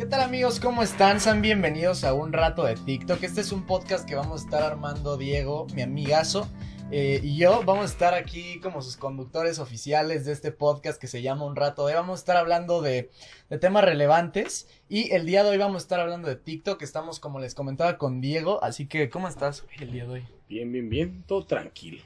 ¿Qué tal amigos? ¿Cómo están? Sean bienvenidos a un rato de TikTok. Este es un podcast que vamos a estar armando Diego, mi amigazo, eh, y yo. Vamos a estar aquí como sus conductores oficiales de este podcast que se llama Un rato de. Vamos a estar hablando de, de temas relevantes. Y el día de hoy vamos a estar hablando de TikTok. Estamos, como les comentaba, con Diego. Así que, ¿cómo estás el día de hoy? Bien, bien, bien. Todo tranquilo,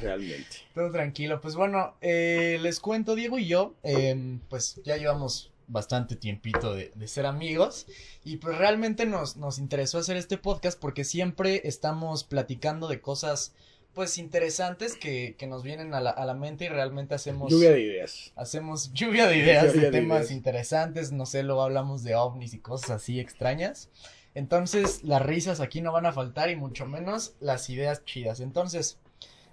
realmente. Todo tranquilo. Pues bueno, eh, les cuento, Diego y yo, eh, pues ya llevamos bastante tiempito de, de, ser amigos y pues realmente nos, nos interesó hacer este podcast porque siempre estamos platicando de cosas pues interesantes que, que nos vienen a la, a la, mente y realmente hacemos lluvia de ideas hacemos lluvia de ideas lluvia de, de, temas ideas. interesantes no sé luego hablamos de ovnis y cosas así extrañas entonces las risas aquí no van a faltar y mucho menos las ideas chidas entonces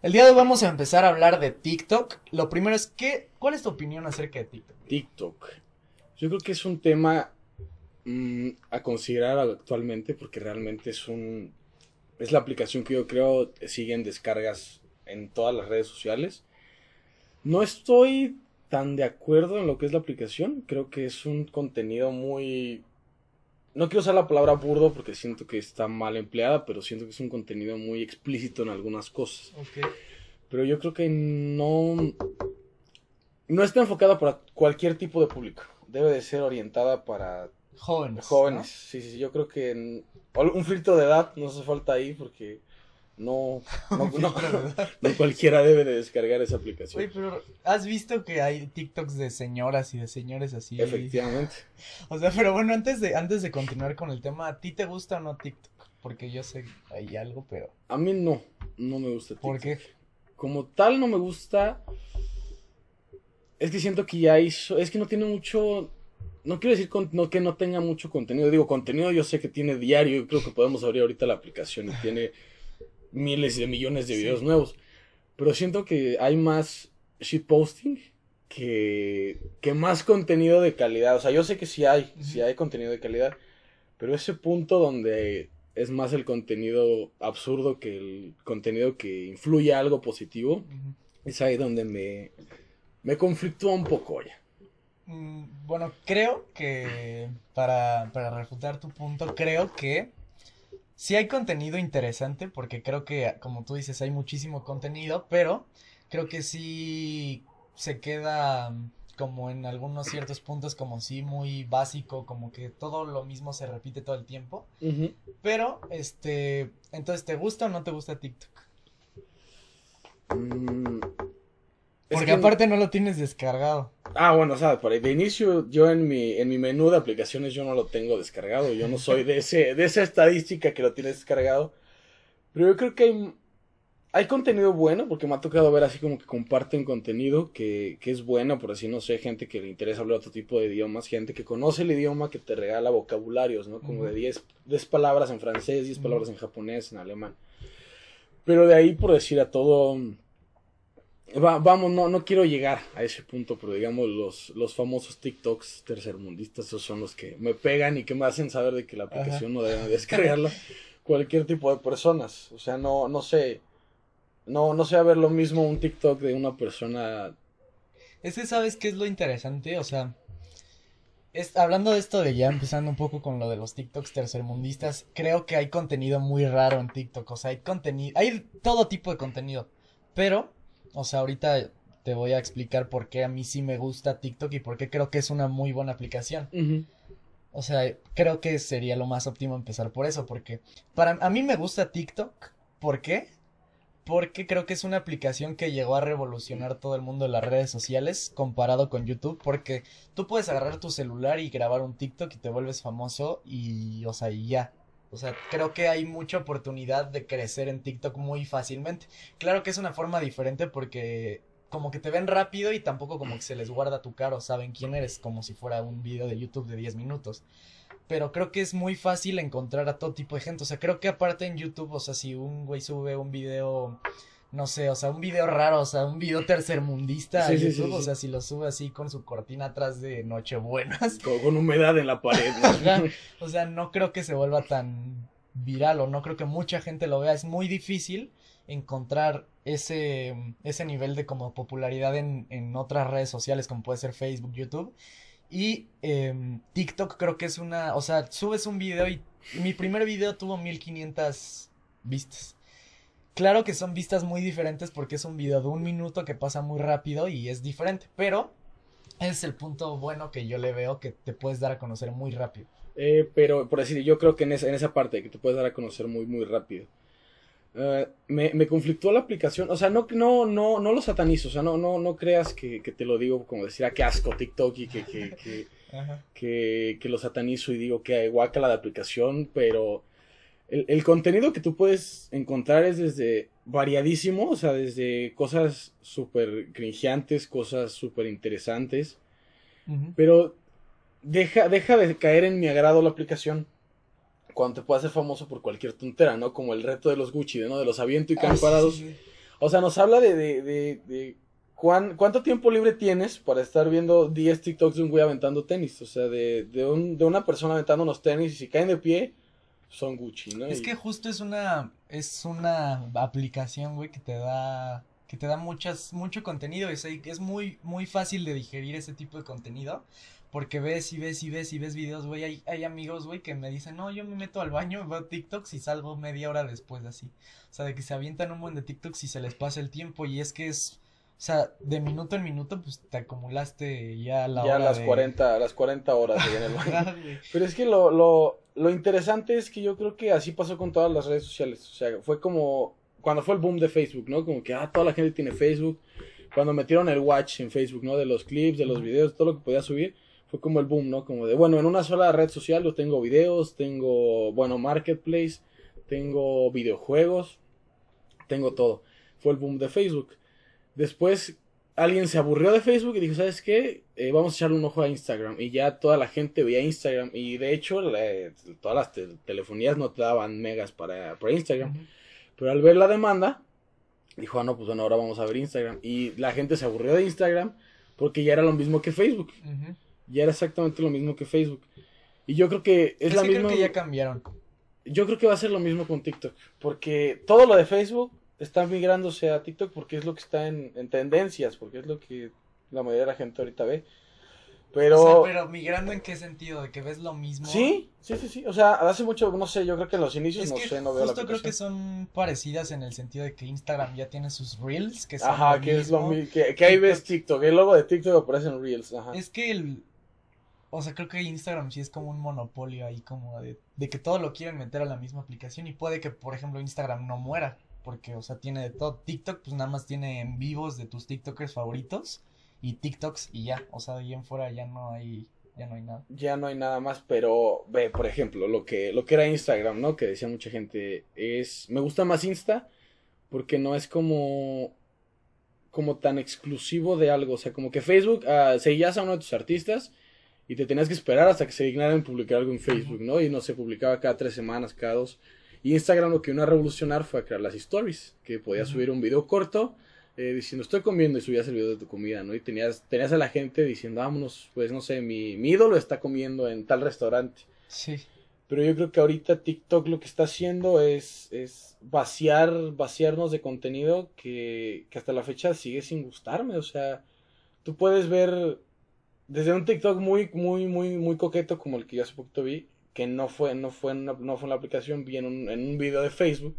el día de hoy vamos a empezar a hablar de TikTok. Lo primero es que, ¿cuál es tu opinión acerca de TikTok? TikTok. Yo creo que es un tema mmm, a considerar actualmente porque realmente es un es la aplicación que yo creo siguen descargas en todas las redes sociales. No estoy tan de acuerdo en lo que es la aplicación. Creo que es un contenido muy no quiero usar la palabra burdo porque siento que está mal empleada, pero siento que es un contenido muy explícito en algunas cosas. Okay. Pero yo creo que no no está enfocada para cualquier tipo de público debe de ser orientada para jóvenes. Jóvenes, ¿no? sí, sí, yo creo que en, un filtro de edad no hace falta ahí porque no, no, no, no, cualquiera debe de descargar esa aplicación. Oye, pero ¿has visto que hay TikToks de señoras y de señores así? Efectivamente. O sea, pero bueno, antes de, antes de continuar con el tema, ¿a ti te gusta o no TikTok? Porque yo sé hay algo, pero... A mí no, no me gusta TikTok. ¿Por qué? Como tal no me gusta es que siento que ya hizo, es que no tiene mucho, no quiero decir con, no, que no tenga mucho contenido, digo, contenido yo sé que tiene diario, yo creo que podemos abrir ahorita la aplicación y tiene miles de millones de videos sí. nuevos, pero siento que hay más shitposting que, que más contenido de calidad, o sea, yo sé que sí hay, sí hay contenido de calidad, pero ese punto donde es más el contenido absurdo que el contenido que influye a algo positivo, uh -huh. es ahí donde me me conflictúa un poco ya. Mm, bueno, creo que para, para refutar tu punto, creo que sí hay contenido interesante, porque creo que, como tú dices, hay muchísimo contenido, pero creo que sí se queda como en algunos ciertos puntos como sí muy básico, como que todo lo mismo se repite todo el tiempo. Uh -huh. Pero, este, entonces, ¿te gusta o no te gusta TikTok? Mm, porque que... aparte no lo tienes descargado. Ah, bueno, o sea, por ahí, de inicio yo en mi, en mi menú de aplicaciones yo no lo tengo descargado. Yo no soy de, ese, de esa estadística que lo tienes descargado. Pero yo creo que hay, hay contenido bueno, porque me ha tocado ver así como que comparten contenido que, que es bueno, por así no sé, gente que le interesa hablar otro tipo de idiomas, gente que conoce el idioma que te regala vocabularios, ¿no? Como uh -huh. de 10, 10 palabras en francés, 10 uh -huh. palabras en japonés, en alemán. Pero de ahí, por decir a todo Va, vamos, no, no quiero llegar a ese punto, pero digamos los, los famosos TikToks tercermundistas, esos son los que me pegan y que me hacen saber de que la aplicación Ajá. no debe descargarla cualquier tipo de personas. O sea, no, no sé, no, no sé a ver lo mismo un TikTok de una persona. Ese, ¿sabes qué es lo interesante? O sea, es, hablando de esto de ya empezando un poco con lo de los TikToks tercermundistas, creo que hay contenido muy raro en TikTok. O sea, hay contenido, hay todo tipo de contenido, pero o sea, ahorita te voy a explicar por qué a mí sí me gusta TikTok y por qué creo que es una muy buena aplicación. Uh -huh. O sea, creo que sería lo más óptimo empezar por eso, porque para a mí me gusta TikTok. ¿Por qué? Porque creo que es una aplicación que llegó a revolucionar todo el mundo de las redes sociales comparado con YouTube, porque tú puedes agarrar tu celular y grabar un TikTok y te vuelves famoso y, o sea, y ya. O sea, creo que hay mucha oportunidad de crecer en TikTok muy fácilmente. Claro que es una forma diferente porque como que te ven rápido y tampoco como que se les guarda tu cara o saben quién eres, como si fuera un video de YouTube de 10 minutos. Pero creo que es muy fácil encontrar a todo tipo de gente. O sea, creo que aparte en YouTube, o sea, si un güey sube un video no sé, o sea, un video raro, o sea, un video tercermundista sí, a YouTube, sí, sí, o sea, si lo sube así con su cortina atrás de Nochebuenas. Con, con humedad en la pared. ¿no? o sea, no creo que se vuelva tan viral o no creo que mucha gente lo vea. Es muy difícil encontrar ese, ese nivel de como popularidad en, en otras redes sociales como puede ser Facebook, YouTube. Y em, TikTok creo que es una, o sea, subes un video y mi primer video tuvo 1500 vistas. Claro que son vistas muy diferentes porque es un video de un minuto que pasa muy rápido y es diferente, pero es el punto bueno que yo le veo que te puedes dar a conocer muy rápido. Eh, pero por decir, yo creo que en esa, en esa parte que te puedes dar a conocer muy, muy rápido. Eh, me, me, conflictó la aplicación, o sea, no, no, no, no lo satanizo, o sea, no, no, no creas que, que te lo digo como decir, ah, qué asco TikTok y que, que, que, que, que lo satanizo y digo que guácala de aplicación, pero el, el, contenido que tú puedes encontrar es desde variadísimo, o sea, desde cosas súper cringeantes, cosas súper interesantes, uh -huh. pero deja, deja de caer en mi agrado la aplicación cuando te puedes hacer famoso por cualquier tontera, ¿no? Como el reto de los Gucci, ¿no? De los aviento y caen parados. Sí, sí. O sea, nos habla de, de, de, de cuán, cuánto tiempo libre tienes para estar viendo 10 TikToks de un güey aventando tenis. O sea, de, de, un, de una persona aventando unos tenis y si caen de pie, son Gucci, ¿no? Es y... que justo es una, es una aplicación, güey, que te da, que te da muchas, mucho contenido. Es, es muy, muy fácil de digerir ese tipo de contenido. Porque ves y ves y ves y ves videos, güey. Hay, hay amigos, güey, que me dicen, no, yo me meto al baño, veo TikToks y salgo media hora después así. O sea, de que se avientan un buen de TikToks y se les pasa el tiempo. Y es que es, o sea, de minuto en minuto, pues te acumulaste ya la ya hora. las de... 40, las 40 horas en el baño. Pero es que lo, lo, lo interesante es que yo creo que así pasó con todas las redes sociales. O sea, fue como cuando fue el boom de Facebook, ¿no? Como que, ah, toda la gente tiene Facebook. Cuando metieron el watch en Facebook, ¿no? De los clips, de los videos, todo lo que podía subir fue como el boom, ¿no? Como de, bueno, en una sola red social yo tengo videos, tengo, bueno, marketplace, tengo videojuegos, tengo todo. Fue el boom de Facebook. Después alguien se aburrió de Facebook y dijo, ¿sabes qué? Eh, vamos a echarle un ojo a Instagram. Y ya toda la gente veía Instagram. Y de hecho, la, todas las te telefonías no te daban megas para, para Instagram. Uh -huh. Pero al ver la demanda, dijo, ah, no, pues bueno, ahora vamos a ver Instagram. Y la gente se aburrió de Instagram porque ya era lo mismo que Facebook. Uh -huh ya era exactamente lo mismo que Facebook. Y yo creo que es, es la que misma. Creo que ya cambiaron. Yo creo que va a ser lo mismo con TikTok. Porque todo lo de Facebook está migrándose a TikTok porque es lo que está en, en tendencias, porque es lo que la mayoría de la gente ahorita ve. Pero... O sea, pero migrando en qué sentido, de que ves lo mismo. Sí, sí, sí, sí. O sea, hace mucho, no sé, yo creo que en los inicios, es no que sé, no veo justo la creo que son parecidas en el sentido de que Instagram ya tiene sus reels, que son Ajá, lo que mismo. es lo mismo. Que, que ahí ves TikTok, el logo de TikTok aparece en reels. Ajá. Es que el, o sea, creo que Instagram sí es como un monopolio ahí, como de, de, que todo lo quieren meter a la misma aplicación y puede que, por ejemplo, Instagram no muera, porque, o sea, tiene de todo. TikTok, pues nada más tiene en vivos de tus TikTokers favoritos y TikToks y ya, o sea, de ahí en fuera ya no hay, ya no hay nada. Ya no hay nada más, pero ve, por ejemplo, lo que, lo que era Instagram, ¿no? Que decía mucha gente, es, me gusta más Insta porque no es como como tan exclusivo de algo, o sea, como que Facebook, uh, seguías a uno de tus artistas y te tenías que esperar hasta que se dignaran publicar algo en Facebook, ¿no? Y no se publicaba cada tres semanas, cada dos. Y Instagram lo que vino a revolucionar fue a crear las stories, que podías uh -huh. subir un video corto eh, diciendo estoy comiendo y subías el video de tu comida, ¿no? Y tenías, tenías a la gente diciendo, vámonos, pues no sé, mi, mi ídolo está comiendo en tal restaurante. Sí. Pero yo creo que ahorita TikTok lo que está haciendo es, es vaciar, vaciarnos de contenido que, que hasta la fecha sigue sin gustarme. O sea, tú puedes ver desde un TikTok muy, muy, muy, muy coqueto como el que yo hace poquito vi, que no fue, no fue, en una, no fue en la aplicación, vi en un, en un video de Facebook,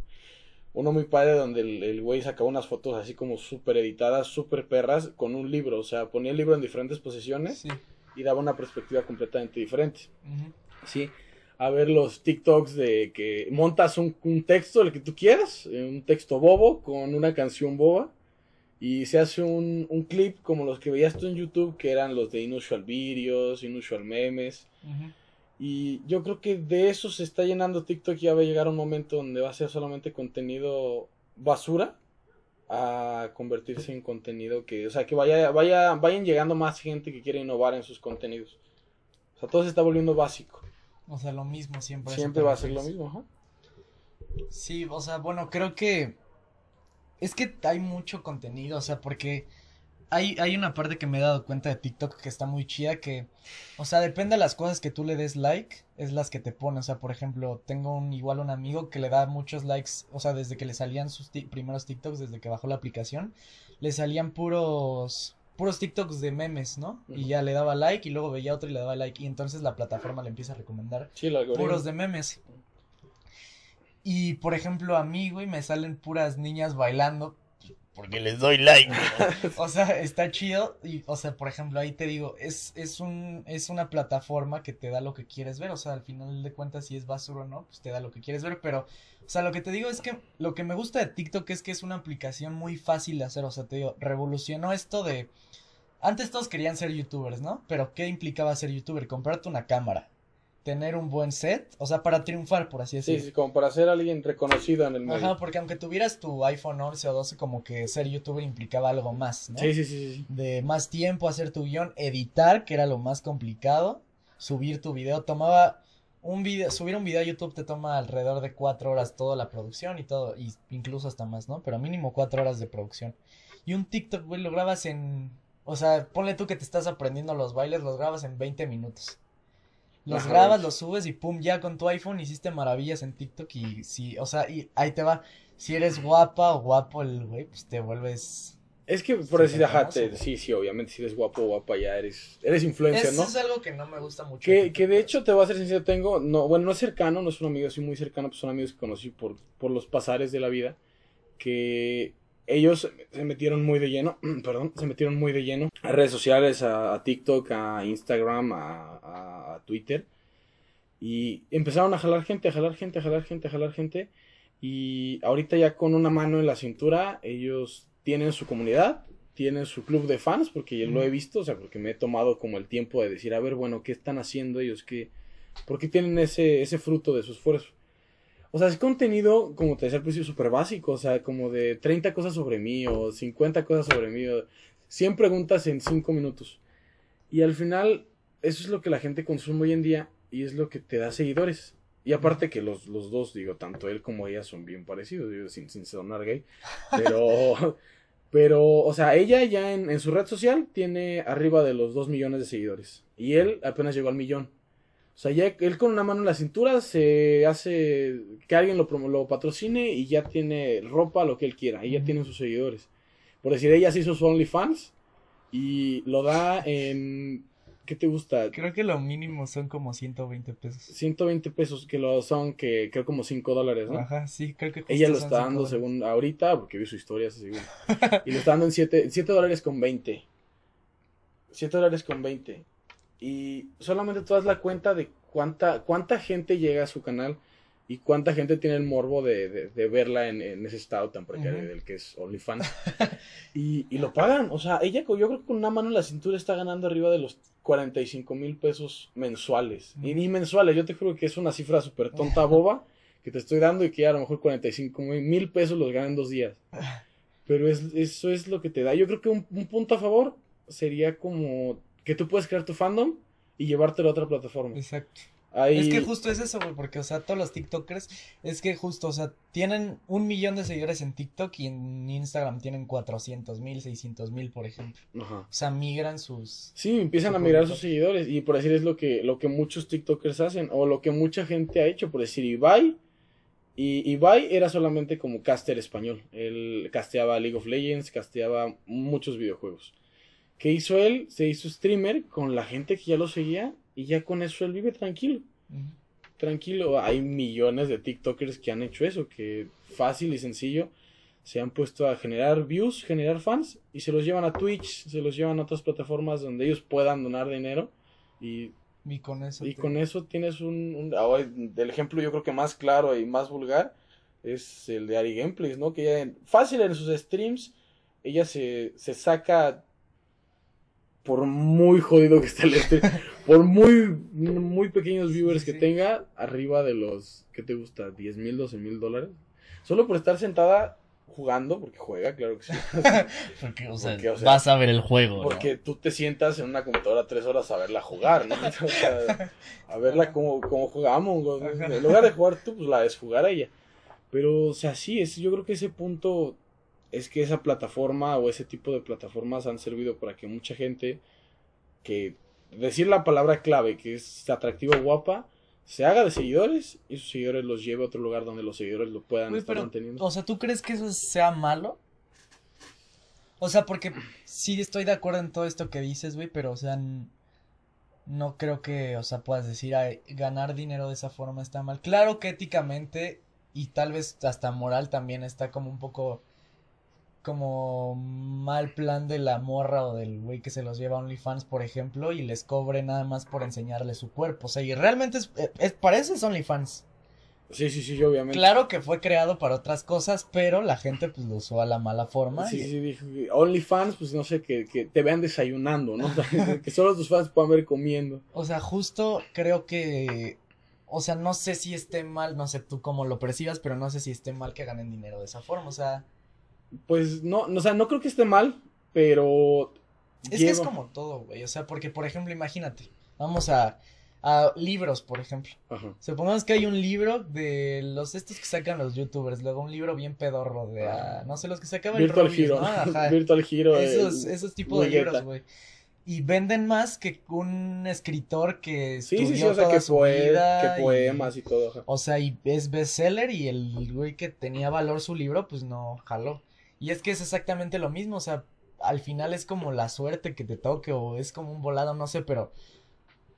uno muy padre donde el güey sacaba unas fotos así como súper editadas, súper perras, con un libro, o sea, ponía el libro en diferentes posiciones Sí. y daba una perspectiva completamente diferente. Uh -huh. Sí, a ver los TikToks de que montas un, un texto, el que tú quieras, un texto bobo con una canción boba y se hace un, un, clip como los que veías tú en YouTube, que eran los de Inusual Videos, Inusual Memes. Uh -huh. Y yo creo que de eso se está llenando TikTok y ya va a llegar un momento donde va a ser solamente contenido basura a convertirse en contenido que, o sea, que vaya, vaya, vayan llegando más gente que quiere innovar en sus contenidos. O sea, todo se está volviendo básico. O sea, lo mismo siempre. Siempre va a ser lo mismo, ajá. Sí, o sea, bueno, creo que es que hay mucho contenido, o sea, porque hay, hay una parte que me he dado cuenta de TikTok que está muy chida que, o sea, depende de las cosas que tú le des like, es las que te pone, o sea, por ejemplo, tengo un igual un amigo que le da muchos likes, o sea, desde que le salían sus primeros TikToks, desde que bajó la aplicación, le salían puros, puros TikToks de memes, ¿no? Y ya le daba like y luego veía otro y le daba like y entonces la plataforma le empieza a recomendar Sí, puros de memes. Y por ejemplo, a mí, güey, me salen puras niñas bailando porque les doy like. O sea, está chido y, o sea, por ejemplo, ahí te digo, es, es un, es una plataforma que te da lo que quieres ver, o sea, al final de cuentas, si es basura o no, pues te da lo que quieres ver, pero, o sea, lo que te digo es que lo que me gusta de TikTok es que es una aplicación muy fácil de hacer, o sea, te digo, revolucionó esto de, antes todos querían ser youtubers, ¿no? Pero ¿qué implicaba ser youtuber? Comprarte una cámara, tener un buen set, o sea, para triunfar, por así Sí, decirlo. sí, como para ser alguien reconocido en el medio. Ajá, porque aunque tuvieras tu iPhone 11 o 12, como que ser youtuber implicaba algo más, ¿no? Sí, sí, sí, sí, sí. de más tiempo hacer tu guion, editar, que era lo más complicado, subir tu video, tomaba un video, subir un video a YouTube te toma alrededor de cuatro horas toda la producción y todo, y incluso hasta más, ¿no? Pero mínimo cuatro horas de producción. Y un TikTok, güey, lo grabas en, o sea, ponle tú que te estás aprendiendo los bailes, los grabas en 20 minutos. Los Ajá, grabas, los subes y pum, ya con tu iPhone hiciste maravillas en TikTok y sí, o sea, y ahí te va. Si eres guapa o guapo el güey, pues te vuelves Es que por Sí, decir, ajá, sí, sí, obviamente si eres guapo o guapa ya eres, eres influencer, Eso ¿no? es algo que no me gusta mucho. Que, que de hecho te voy a ser sincero, tengo, no, bueno, no es cercano, no es un amigo así muy cercano, pues son amigos que conocí por, por los pasares de la vida, que ellos se metieron muy de lleno, perdón, se metieron muy de lleno a redes sociales, a, a TikTok, a Instagram, a, Twitter, y empezaron a jalar gente, a jalar gente, a jalar gente, a jalar gente, y ahorita ya con una mano en la cintura, ellos tienen su comunidad, tienen su club de fans, porque ya lo he visto, o sea, porque me he tomado como el tiempo de decir, a ver, bueno, ¿qué están haciendo ellos? ¿Qué, ¿Por qué tienen ese, ese fruto de su esfuerzo? O sea, es contenido, como te decía al principio, súper básico, o sea, como de 30 cosas sobre mí o 50 cosas sobre mí, o 100 preguntas en 5 minutos. Y al final, eso es lo que la gente consume hoy en día y es lo que te da seguidores. Y aparte que los, los dos, digo, tanto él como ella son bien parecidos, digo, sin, sin sonar gay, pero, pero, o sea, ella ya en, en su red social tiene arriba de los 2 millones de seguidores y él apenas llegó al millón. O sea, ya él con una mano en la cintura se hace que alguien lo, patrocine y ya tiene ropa, lo que él quiera, y ya tiene sus seguidores. Por decir, ella se hizo su OnlyFans y lo da en, ¿qué te gusta? Creo que lo mínimo son como 120 pesos. 120 pesos, que lo son, que creo como 5 dólares, ¿no? Ajá, sí, creo que Ella lo está dando según ahorita, porque vi su historia segundo. Y lo está dando en 7, dólares con 20. 7 dólares con 20. Y solamente tú das la cuenta de cuánta, cuánta gente llega a su canal y cuánta gente tiene el morbo de, de- de verla en, en ese estado tan precario del que es OnlyFans. y, y lo pagan. O sea, ella yo creo que con una mano en la cintura está ganando arriba de los 45 mil pesos mensuales. Y ni mensuales, yo te juro que es una cifra súper tonta, boba, que te estoy dando y que a lo mejor 45 mil pesos los ganan en dos días. Pero es, eso es lo que te da. Yo creo que un, un punto a favor sería como que tú puedes crear tu fandom y llevártelo a otra plataforma. Exacto. Ahí- Es que justo es eso, güey, porque, o sea, todos los TikTokers, es que justo, o sea, tienen un millón de seguidores en TikTok y en Instagram tienen 400 mil, 600 mil, por ejemplo. Ajá. O sea, migran sus... Sí, empiezan Su a público. sus seguidores y por decir es lo que, lo que muchos TikTokers hacen o lo que mucha gente ha hecho, por decir Ibai. Y Ibai era solamente como caster español. Él casteaba League of Legends, casteaba muchos videojuegos. ¿Qué hizo él? Se hizo streamer con la gente que ya lo seguía y ya con eso él vive tranquilo. Tranquilo, hay millones de TikTokers que han hecho eso, que fácil y sencillo se han puesto a generar views, generar fans y se los llevan a Twitch, se los llevan a otras plataformas donde ellos puedan donar dinero y, Y con eso... y te- con eso tienes un, un- ahora, el ejemplo yo creo que más claro y más vulgar es el de Ari Gameplays, ¿no? Que ella fácil en sus streams ella se, se saca por muy jodido que esté el stream, por muy, muy pequeños viewers que sí. tenga, arriba de los, ¿qué te gusta? ¿10 mil, 12 mil dólares? Solo por estar sentada jugando, porque juega, claro que sí. Porque, o sea, Porque, o sea, vas a ver el juego, ¿no? Porque tú te sientas en una computadora tres horas a verla jugar, ¿no? O sea, a verla como, como. Ajá. En lugar de jugar tú, pues la ves jugar a ella. Pero, o sea, sí, es, yo creo que ese punto es que esa plataforma o ese tipo de plataformas han servido para que mucha gente que decir la palabra clave, que es atractiva o guapa, se haga de seguidores y sus seguidores los lleve a otro lugar donde los seguidores lo puedan Güey, estar pero, manteniendo. o sea, ¿tú crees que eso sea malo? O sea, porque sí estoy de acuerdo en todo esto que dices, güey, pero o sea, no creo que, o sea, puedas decir, ganar dinero de esa forma está mal. Claro que éticamente y tal vez hasta moral también está como un poco como mal plan de la morra o del güey que se los lleva a OnlyFans, por ejemplo, y les cobre nada más por enseñarle su cuerpo. O sea, y realmente es, eso es OnlyFans. Sí, sí, sí, obviamente. Claro que fue creado para otras cosas, pero la gente pues lo usó a la mala forma. Sí, sí, sí, OnlyFans, pues no sé, que, que te vean desayunando, ¿no? que solo tus fans puedan ver comiendo. O sea, justo creo que, o sea, no sé si esté mal, no sé tú cómo lo percibas, pero no sé si esté mal que ganen dinero de esa forma, o sea. Pues no, o sea, no creo que esté mal, pero... Es que es como todo, güey, o sea, porque por ejemplo, imagínate, vamos a a libros, por ejemplo. Ajá. Supongamos que hay un libro de los estos que sacan los youtubers, luego un libro bien pedorro de, ah, no sé, los que sacaban Virtual Hero. Virtual Hero. Esos, esos tipos de libros, güey. Y venden más que un escritor que estudió sí, sí, o sea, que, su vida que poemas y, todo. O sea, y es bestseller y el güey que tenía valor su libro, pues no jaló. Y es que es exactamente lo mismo, o sea, al final es como la suerte que te toque o es como un volado, no sé, pero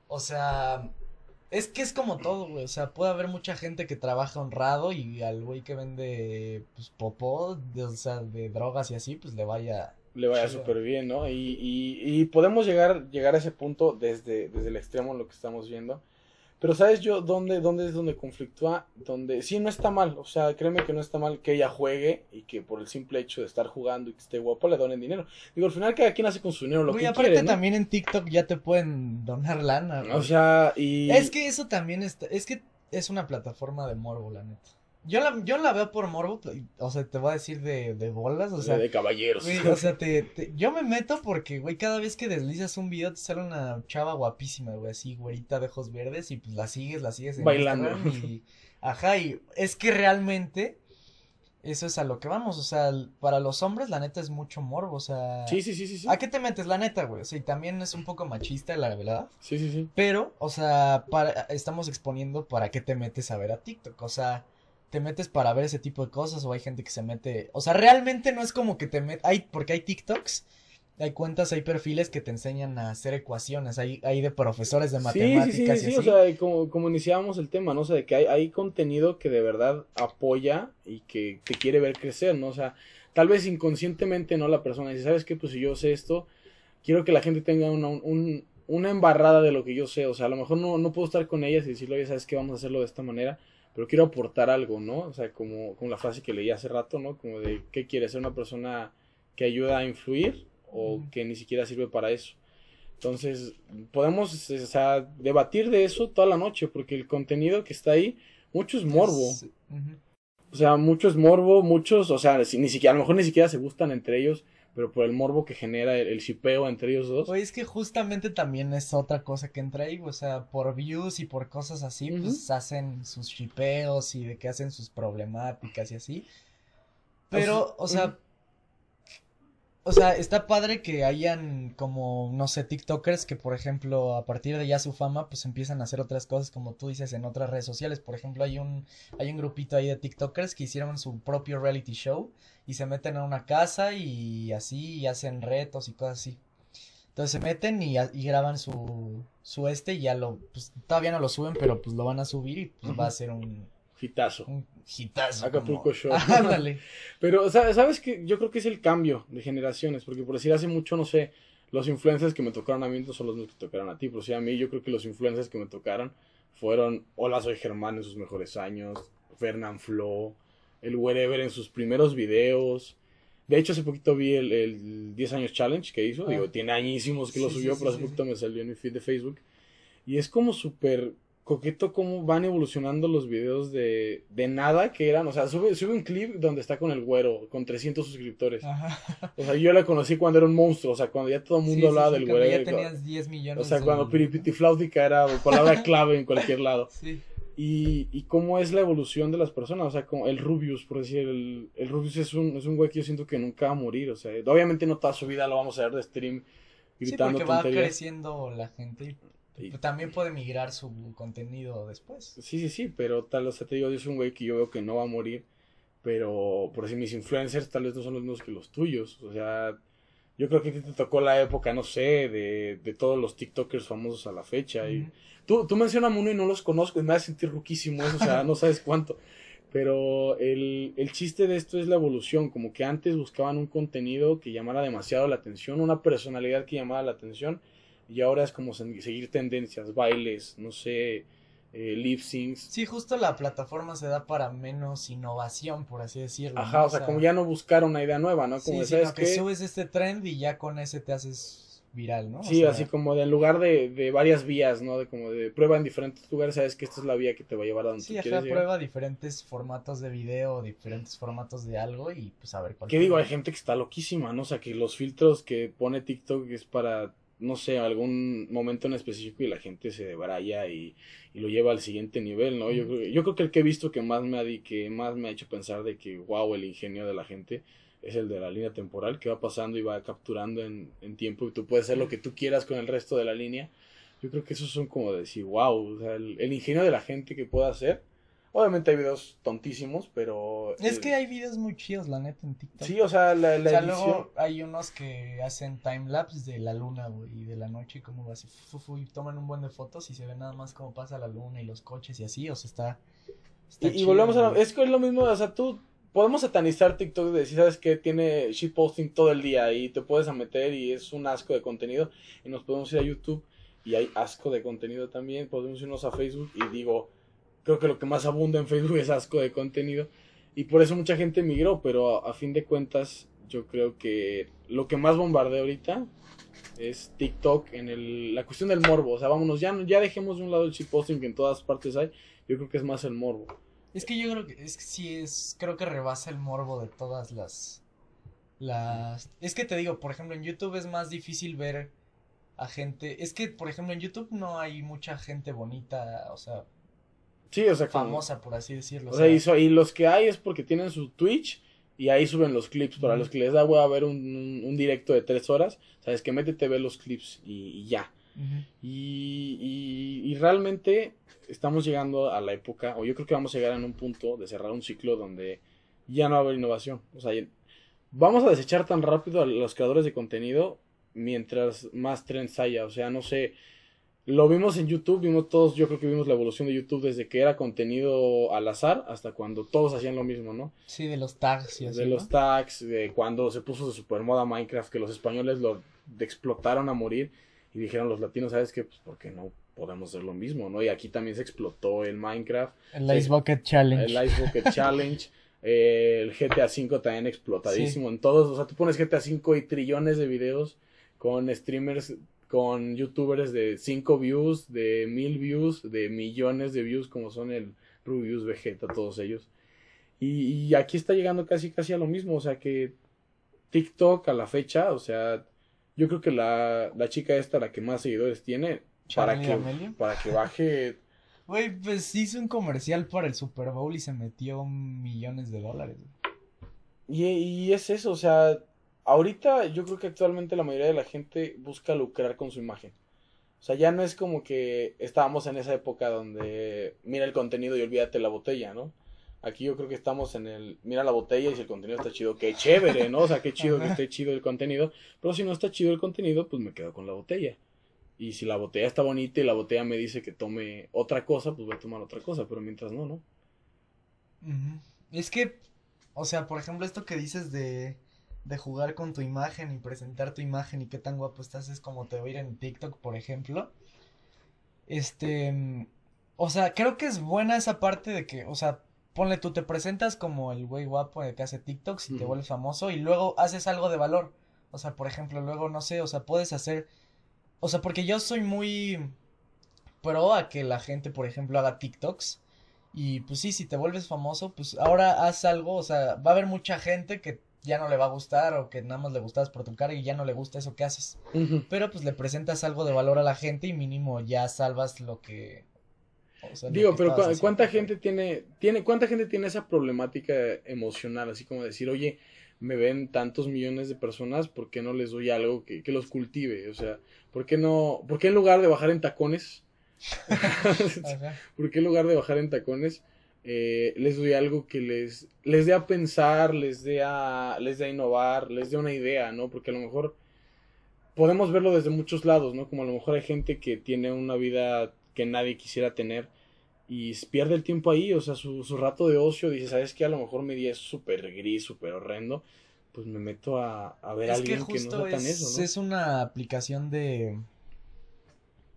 o sea, es que es como todo, güey. O sea, puede haber mucha gente que trabaja honrado y al güey que vende, pues, popó, de, o sea, de drogas y así, pues le vaya. Le vaya súper bien, ¿no? Y, y, y podemos llegar, llegar a ese punto desde, desde el extremo, lo que estamos viendo. Pero ¿sabes yo dónde, dónde es donde conflictúa? Donde sí, no está mal. O sea, créeme que no está mal que ella juegue y que por el simple hecho de estar jugando y que esté guapo le donen dinero. Digo, al final cada quien hace con su dinero lo que aparte quiere, también en TikTok ya te pueden donar lana. O sea, y... Es que eso también está... Es que es una plataforma de morbo, la neta. Yo la, yo la veo por morbo, o sea, te voy a decir de, de bolas, o sea. De caballeros. o sea, te, yo me meto porque, güey, cada vez que deslizas un video te sale una chava guapísima, güey, así, güerita de ojos verdes, y pues la sigues, la sigues en Bailando. y, ajá, y es que realmente eso es a lo que vamos, o sea, para los hombres la neta es mucho morbo, o sea. Sí, sí, sí, sí. ¿A qué te metes la neta, güey? O sea, y también es un poco machista, la verdad. Sí, sí, sí. Pero, o sea, para, estamos exponiendo para qué te metes a ver a TikTok, o sea te metes para ver ese tipo de cosas o hay gente que se mete, o sea, realmente no es como que te metes, hay, porque hay TikToks, hay cuentas, hay perfiles que te enseñan a hacer ecuaciones, hay, hay de profesores de matemáticas. Sí, sí, sí, sí, o sea, como, como iniciábamos el tema, ¿no? O sea, de que hay, hay contenido que de verdad apoya y que te quiere ver crecer, ¿no? O sea, tal vez inconscientemente, ¿no? La persona dice, ¿sabes qué? Pues si yo sé esto, quiero que la gente tenga una, un, una embarrada de lo que yo sé, o sea, a lo mejor no, no puedo estar con ellas y decirle, oye, ¿sabes qué? Vamos a hacerlo de esta manera pero quiero aportar algo, ¿no? O sea, como, como la frase que leí hace rato, ¿no? Como de, ¿qué quiere ser una persona que ayuda a influir o que ni siquiera sirve para eso? Entonces, podemos o sea, debatir de eso toda la noche, porque el contenido que está ahí, mucho es morbo. O sea, mucho es morbo, muchos, o sea, ni siquiera, a lo mejor ni siquiera se gustan entre ellos, pero por el morbo que genera el, shipeo entre ellos dos. Oye, es que justamente también es otra cosa que entra ahí, o sea, por views y por cosas así, pues hacen sus shipeos y de que hacen sus problemáticas y así. Pero, o sea, o sea, está padre que hayan como, no sé, TikTokers que, por ejemplo, a partir de ya su fama, pues empiezan a hacer otras cosas, como tú dices, en otras redes sociales. Por ejemplo, hay un, hay un grupito ahí de TikTokers que hicieron su propio reality show y se meten a una casa y así y hacen retos y cosas así. Entonces se meten y, y graban su, su este y ya lo, pues todavía no lo suben, pero pues lo van a subir y pues va a ser un... Hitazo. Un hitazo. Acapulco Show. Ándale. pero, ¿sabes que Yo creo que es el cambio de generaciones, porque por decir hace mucho, no sé, los influencers que me tocaron a mí no son los que te tocaron a ti, pero sí a mí yo creo que los influencers que me tocaron fueron Hola Soy Germán en sus mejores años, Fernand Flo, el Wherever en sus primeros videos. De hecho, hace poquito vi el, el 10 años challenge que hizo. Digo, ah. tiene añísimos que lo subió, pero hace poquito me salió en mi feed de Facebook. Y es como súper coqueto cómo van evolucionando los videos de, de nada que eran. O sea, sube, sube un clip donde está con el güero, con 300 suscriptores. O sea, yo la conocí cuando era un monstruo. O sea, cuando ya todo el mundo hablaba del güero. ya tenías 10 millones. O sea, cuando Piripitifláutica era palabra clave en cualquier lado. Sí y, y cómo es la evolución de las personas. O sea, como el Rubius, por decir, el, el Rubius es un, es un güey que yo siento que nunca va a morir. O sea, obviamente no toda su vida lo vamos a ver de stream gritando. Sí, porque va creciendo la gente y, también puede migrar su contenido después. Sí, sí, sí, pero tal, o sea, te digo, es un güey que yo veo que no va a morir. Pero, por decir, mis influencers tal vez no son los mismos que los tuyos. O sea, Yo creo que a ti te tocó la época, no sé, de, de todos los TikTokers famosos a la fecha. Y tú, tú mencionas uno y no los conozco y me hace sentir ruquísimo eso, o sea, no sabes cuánto. Pero el, el chiste de esto es la evolución, como que antes buscaban un contenido que llamara demasiado la atención, una personalidad que llamara la atención, y ahora es como se- seguir tendencias, bailes, no sé, eh, lip syncs. Sí, justo la plataforma se da para menos innovación, por así decirlo. Ajá, ¿no? o sea, como ya no buscar una idea nueva, ¿no? Como, sí, ¿sabes sino que subes este trend y ya con ese te haces viral, ¿no? O Sí, sea, así como de en lugar de, de varias vías, ¿no? De como de prueba en diferentes lugares, sabes que esta es la vía que te va a llevar a donde Sí, tú quieres llegar. prueba diferentes formatos de video, diferentes formatos de algo y pues a ver cuál. ¿Qué digo? Hay gente que está loquísima, ¿no? O sea, que los filtros que pone TikTok es para, no sé, algún momento en específico y la gente se debraya y, y lo lleva al siguiente nivel, ¿no? Yo yo creo que el que he visto que más me ha, que más me ha hecho pensar de que, wow, el ingenio de la gente es el de la línea temporal que va pasando y va capturando en, en tiempo y tú puedes hacer lo que tú quieras con el resto de la línea. Yo creo que esos son como de decir, wow, o sea, el, el ingenio de la gente que puede hacer. Obviamente hay videos tontísimos, pero... Es eh, que hay videos muy chidos, la neta, en TikTok. Sí, o sea, la, la o sea, edición... luego hay unos que hacen timelapse de la luna, güey, y de la noche, y cómo va así, fu, fu, y toman un buen de fotos y se ve nada más cómo pasa la luna y los coches y así, o sea, está. está Y, y chido, volvemos a es que es lo mismo, o sea, tú podemos satanizar TikTok de decir, sabes que tiene shitposting todo el día y te puedes a meter y es un asco de contenido y nos podemos ir a YouTube y hay asco de contenido también, podemos irnos a Facebook y digo, creo que lo que más abunda en Facebook es asco de contenido. Y por eso mucha gente migró, pero a, fin de cuentas yo creo que lo que más bombardea ahorita es TikTok en el, la cuestión del morbo, o sea, vámonos, ya, ya dejemos de un lado el shitposting que en todas partes hay, yo creo que es más el morbo. Es que yo creo que es que sí es, creo que rebasa el morbo de todas las las es que te digo, por ejemplo, en YouTube es más difícil ver a gente, es que por ejemplo en YouTube no hay mucha gente bonita, o sea, Sí, o sea, como- famosa por así decirlo, O sea, y, so- y los que hay es porque tienen su Twitch y ahí suben los clips. Para los que les da hueva ver un, un, un directo de tres horas, sabes que métete, ve los clips y, y ya. Y, y, y realmente estamos llegando a la época, o yo creo que vamos a llegar en un punto de cerrar un ciclo donde ya no va a haber innovación. O sea, vamos a desechar tan rápido a los creadores de contenido mientras más trends haya. O sea, no sé. Lo vimos en YouTube, vimos todos, yo creo que vimos la evolución de YouTube desde que era contenido al azar hasta cuando todos hacían lo mismo, ¿no? Sí, de los tags y así, de ¿no? los tags, de cuando se puso de supermoda Minecraft, que los españoles lo explotaron a morir y dijeron los latinos, ¿sabes qué? Pues porque no podemos hacer lo mismo, ¿no? Y aquí también se explotó el Minecraft, El. Ice Bucket Challenge. el Ice Bucket Challenge, eh, el GTA V también explotadísimo en todos, o sea, tú pones GTA V y trillones de videos con streamers, con youtubers de 5 views, de 1000 views, de millones de views como son el Rubius, Vegeta, todos ellos. Y, y aquí está llegando casi casi a lo mismo, o sea que TikTok a la fecha, o sea, yo creo que la, la chica esta, la que más seguidores tiene, para que, para que baje Güey, pues hizo un comercial para el Super Bowl y se metió millones de dólares. Y, y es eso, o sea, ahorita yo creo que actualmente la mayoría de la gente busca lucrar con su imagen. O sea, ya no es como que estábamos en esa época donde mira el contenido y olvídate la botella, ¿no? Aquí yo creo que estamos en el mira la botella y si el contenido está chido, qué chévere, ¿no? O sea, qué chido que esté chido el contenido. Pero si no está chido el contenido, pues me quedo con la botella. Y si la botella está bonita y la botella me dice que tome otra cosa, pues voy a tomar otra cosa. Pero mientras no, ¿no? Es que, o sea, por ejemplo, esto que dices de, de jugar con tu imagen y presentar tu imagen y qué tan guapo estás es como te ir en TikTok, por ejemplo. Este, mm, o sea, creo que es buena esa parte de que, o sea, ponle tú, te presentas como el güey guapo que hace TikToks y te vuelves famoso y luego haces algo de valor. O sea, por ejemplo, luego, no sé, o sea, puedes hacer, o sea, porque yo soy muy pro a que la gente, por ejemplo, haga TikToks. Y pues sí, si te vuelves famoso, pues ahora haz algo, o sea, va a haber mucha gente que ya no le va a gustar o que nada más le gustas por tu cara y ya no le gusta eso que haces. Pero pues le presentas algo de valor a la gente y mínimo ya salvas lo que... o sea, lo Digo, que pero estabas cu- haciendo. ¿cuánta gente tiene, tiene, cuánta gente tiene esa problemática emocional? Así como decir, oye, me ven tantos millones de personas, ¿por qué no les doy algo que, que los cultive? O sea, ¿por qué no, por qué en lugar de bajar en tacones, por qué en lugar de bajar en tacones, eh, les doy algo que les, les dé a pensar, les dé a, les dé a innovar, les dé una idea, ¿no? Porque a lo mejor podemos verlo desde muchos lados, ¿no? Como a lo mejor hay gente que tiene una vida que nadie quisiera tener y pierde el tiempo ahí, o sea, su, su rato de ocio, dice, ¿sabes qué? A lo mejor mi día es súper gris, súper horrendo, pues me meto a, a ver a alguien que, no sea tan eso, ¿no? Es una aplicación de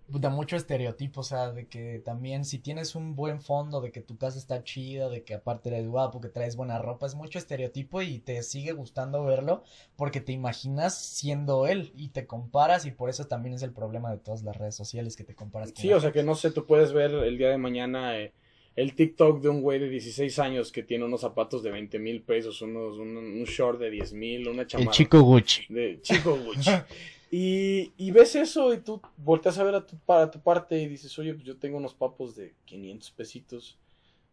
de mucho estereotipo, o sea, de que también si tienes un buen fondo, de que tu casa está chida, de que aparte eres guapo, que traes buena ropa, es mucho estereotipo y te sigue gustando verlo porque te imaginas siendo él y te comparas y por eso también es el problema de todas las redes sociales que te comparas. Sí, o sea, que no sé, tú puedes ver el día de mañana eh, el TikTok de un güey de 16 años que tiene unos zapatos de 20 mil pesos, unos, un, short de 10 mil, una chamarra. El chico Gucci. De chico Gucci. Y, y, ves eso y tú volteas a ver a tu, para tu parte y dices, oye, pues yo tengo unos papos de 500 pesitos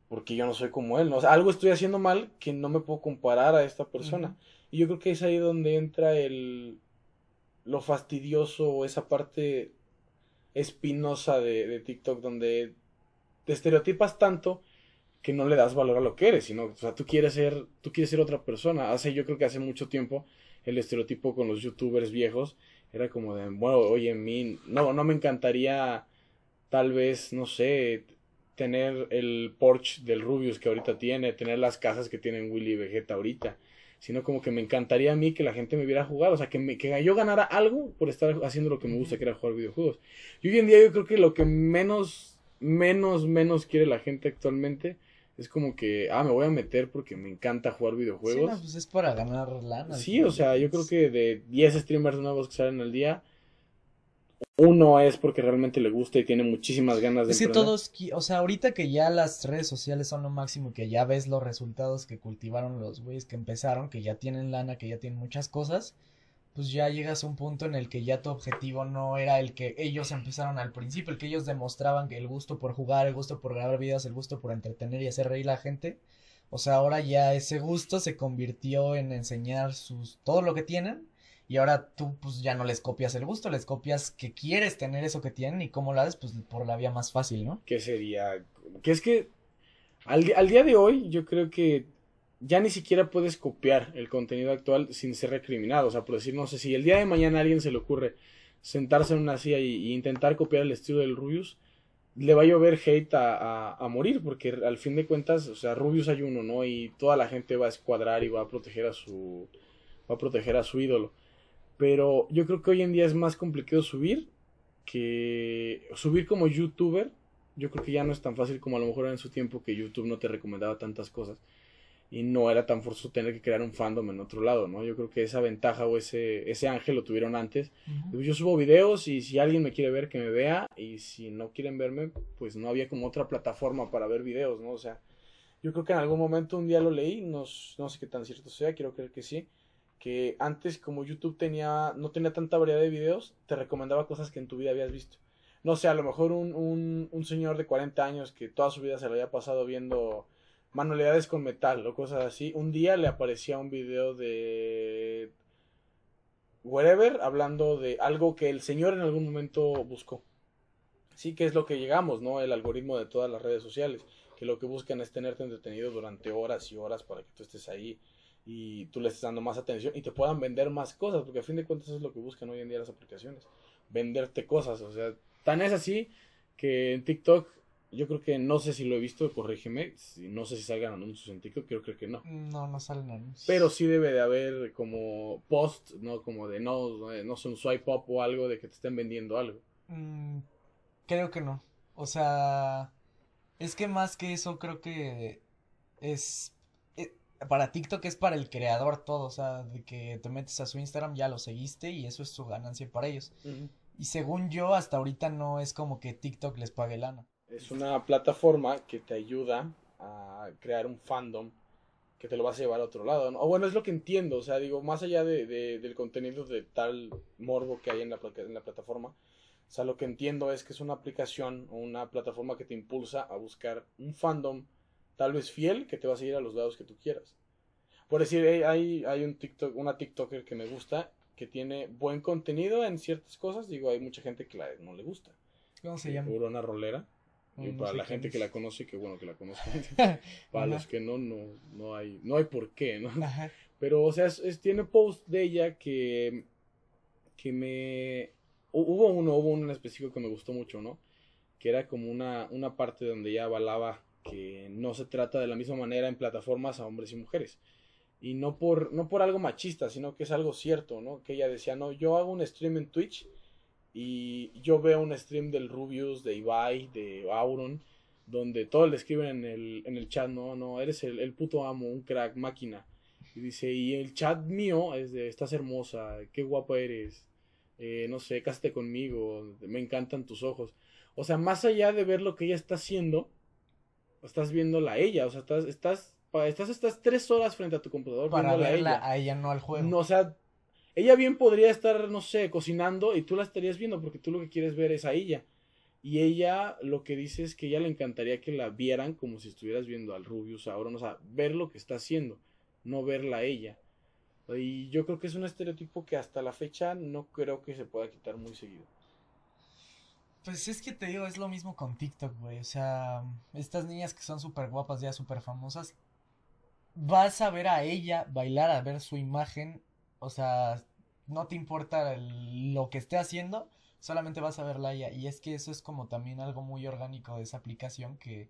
porque yo no soy como él. ¿no? O sea, algo estoy haciendo mal que no me puedo comparar a esta persona. Y yo creo que es ahí donde entra el lo fastidioso o esa parte espinosa de, de TikTok donde te estereotipas tanto que no le das valor a lo que eres, sino, o sea, tú quieres ser, tú quieres ser otra persona. Hace, yo creo que hace mucho tiempo el estereotipo con los youtubers viejos era como de, bueno, oye, mí, no, no me encantaría tal vez, no sé, tener el Porsche del Rubius que ahorita tiene, tener las casas que tienen Willy y Vegeta ahorita, sino como que me encantaría a mí que la gente me viera jugar, o sea, que, me, que yo ganara algo por estar haciendo lo que me gusta, que era jugar videojuegos. Y hoy en día yo creo que lo que menos, menos, menos quiere la gente actualmente es como que, ah, me voy a meter porque me encanta jugar videojuegos. Sí, pues es para ganar lana. Sí, o sea, yo creo que de 10 streamers nuevos que salen al día, uno es porque realmente le gusta y tiene muchísimas ganas de Es que todos, o sea, ahorita que ya las redes sociales son lo máximo, que ya ves los resultados que cultivaron los güeyes que empezaron, que ya tienen lana, que ya tienen muchas cosas, pues ya llegas a un punto en el que ya tu objetivo no era el que ellos empezaron al principio, el que ellos demostraban que el gusto por jugar, el gusto por grabar videos, el gusto por entretener y hacer reír a la gente. O sea, ahora ya ese gusto se convirtió en enseñar sus todo lo que tienen y ahora tú pues ya no les copias el gusto, les copias que quieres tener eso que tienen y cómo lo haces pues por la vía más fácil, ¿no? Que sería que es que al, al día de hoy yo creo que ya ni siquiera puedes copiar el contenido actual sin ser recriminado. O sea, por decir, no sé, si el día de mañana a alguien se le ocurre sentarse en una silla y, intentar copiar el estilo del Rubius, le va a llover hate a, a, morir, porque al fin de cuentas, o sea, Rubius hay uno, ¿no? Y toda la gente va a escuadrar y va a proteger a su, va a proteger a su ídolo. Pero yo creo que hoy en día es más complicado subir que subir como youtuber. Yo creo que ya no es tan fácil como a lo mejor en su tiempo que YouTube no te recomendaba tantas cosas y no era tan forzoso tener que crear un fandom en otro lado, ¿no? Yo creo que esa ventaja o ese, ese ángel lo tuvieron antes. Yo subo videos y si alguien me quiere ver, que me vea, y si no quieren verme, pues no había como otra plataforma para ver videos, ¿no? O sea, yo creo que en algún momento un día lo leí, no, no sé qué tan cierto sea, quiero creer que sí, que antes como YouTube tenía, no tenía tanta variedad de videos, te recomendaba cosas que en tu vida habías visto. No sé, a lo mejor un, un, un señor de 40 años que toda su vida se lo había pasado viendo manualidades con metal o cosas así. Un día le aparecía un video de wherever hablando de algo que el señor en algún momento buscó. Sí, que es lo que llegamos, ¿no? El algoritmo de todas las redes sociales, que lo que buscan es tenerte entretenido durante horas y horas para que tú estés ahí y tú le estés dando más atención y te puedan vender más cosas, porque a fin de cuentas es lo que buscan hoy en día las aplicaciones, venderte cosas, o sea, tan es así que en TikTok yo creo que no sé si lo he visto, corrígeme. No sé si salgan anuncios en TikTok, creo, creo que no. No, no salen anuncios. Pero sí debe de haber como post, ¿no? Como de no, no sé, un swipe up o algo de que te estén vendiendo algo. Mm, creo que no. O sea, es que más que eso, creo que es. Eh, para TikTok es para el creador todo. O sea, de que te metes a su Instagram, ya lo seguiste y eso es su ganancia para ellos. Y según yo, hasta ahorita no es como que TikTok les pague lana. Es una plataforma que te ayuda a crear un fandom que te lo vas a llevar a otro lado. O bueno, es lo que entiendo. O sea, digo, más allá de, del contenido de tal morbo que hay en la, en la plataforma, o sea, lo que entiendo es que es una aplicación o una plataforma que te impulsa a buscar un fandom tal vez fiel que te va a seguir a los lados que tú quieras. Por decir, hay, hay un TikTok, una TikToker que me gusta, que tiene buen contenido en ciertas cosas. Digo, hay mucha gente que la, no le gusta. ¿Cómo se llama? Urona Rolera. Y para la gente que la conoce, que bueno que la conozca. para los que no, no, no hay, no hay por qué, ¿no? Pero, o sea, es, tiene post de ella que que me... Hubo uno, hubo uno en específico que me gustó mucho, ¿no? Que era como una, una parte donde ella avalaba que no se trata de la misma manera en plataformas a hombres y mujeres. Y no por, no por algo machista, sino que es algo cierto, ¿no? Que ella decía, no, yo hago un stream en Twitch y yo veo un stream del Rubius, de Ibai, de Auron, donde todos le escriben en el, en el chat, no, no, eres el, el puto amo, un crack, máquina. Y dice, y el chat mío es de, estás hermosa, qué guapa eres, eh, no sé, cásate conmigo, me encantan tus ojos. O sea, más allá de ver lo que ella está haciendo, estás viéndola a ella, o sea, estás, estás, estás, estás tres horas frente a tu computador Para viéndola verla a ella. a ella, no al juego. No, o sea, ella bien podría estar, no sé, cocinando y tú la estarías viendo porque tú lo que quieres ver es a ella. Y ella lo que dice es que ella le encantaría que la vieran como si estuvieras viendo al Rubius ahora, o sea, ver lo que está haciendo, no verla a ella. Y yo creo que es un estereotipo que hasta la fecha no creo que se pueda quitar muy seguido. Pues es que te digo, es lo mismo con TikTok, güey. O sea, estas niñas que son súper guapas, ya súper famosas, vas a ver a ella bailar, a ver su imagen. O sea, no te importa lo que esté haciendo, solamente vas a verla a ella. Y es que eso es como también algo muy orgánico de esa aplicación que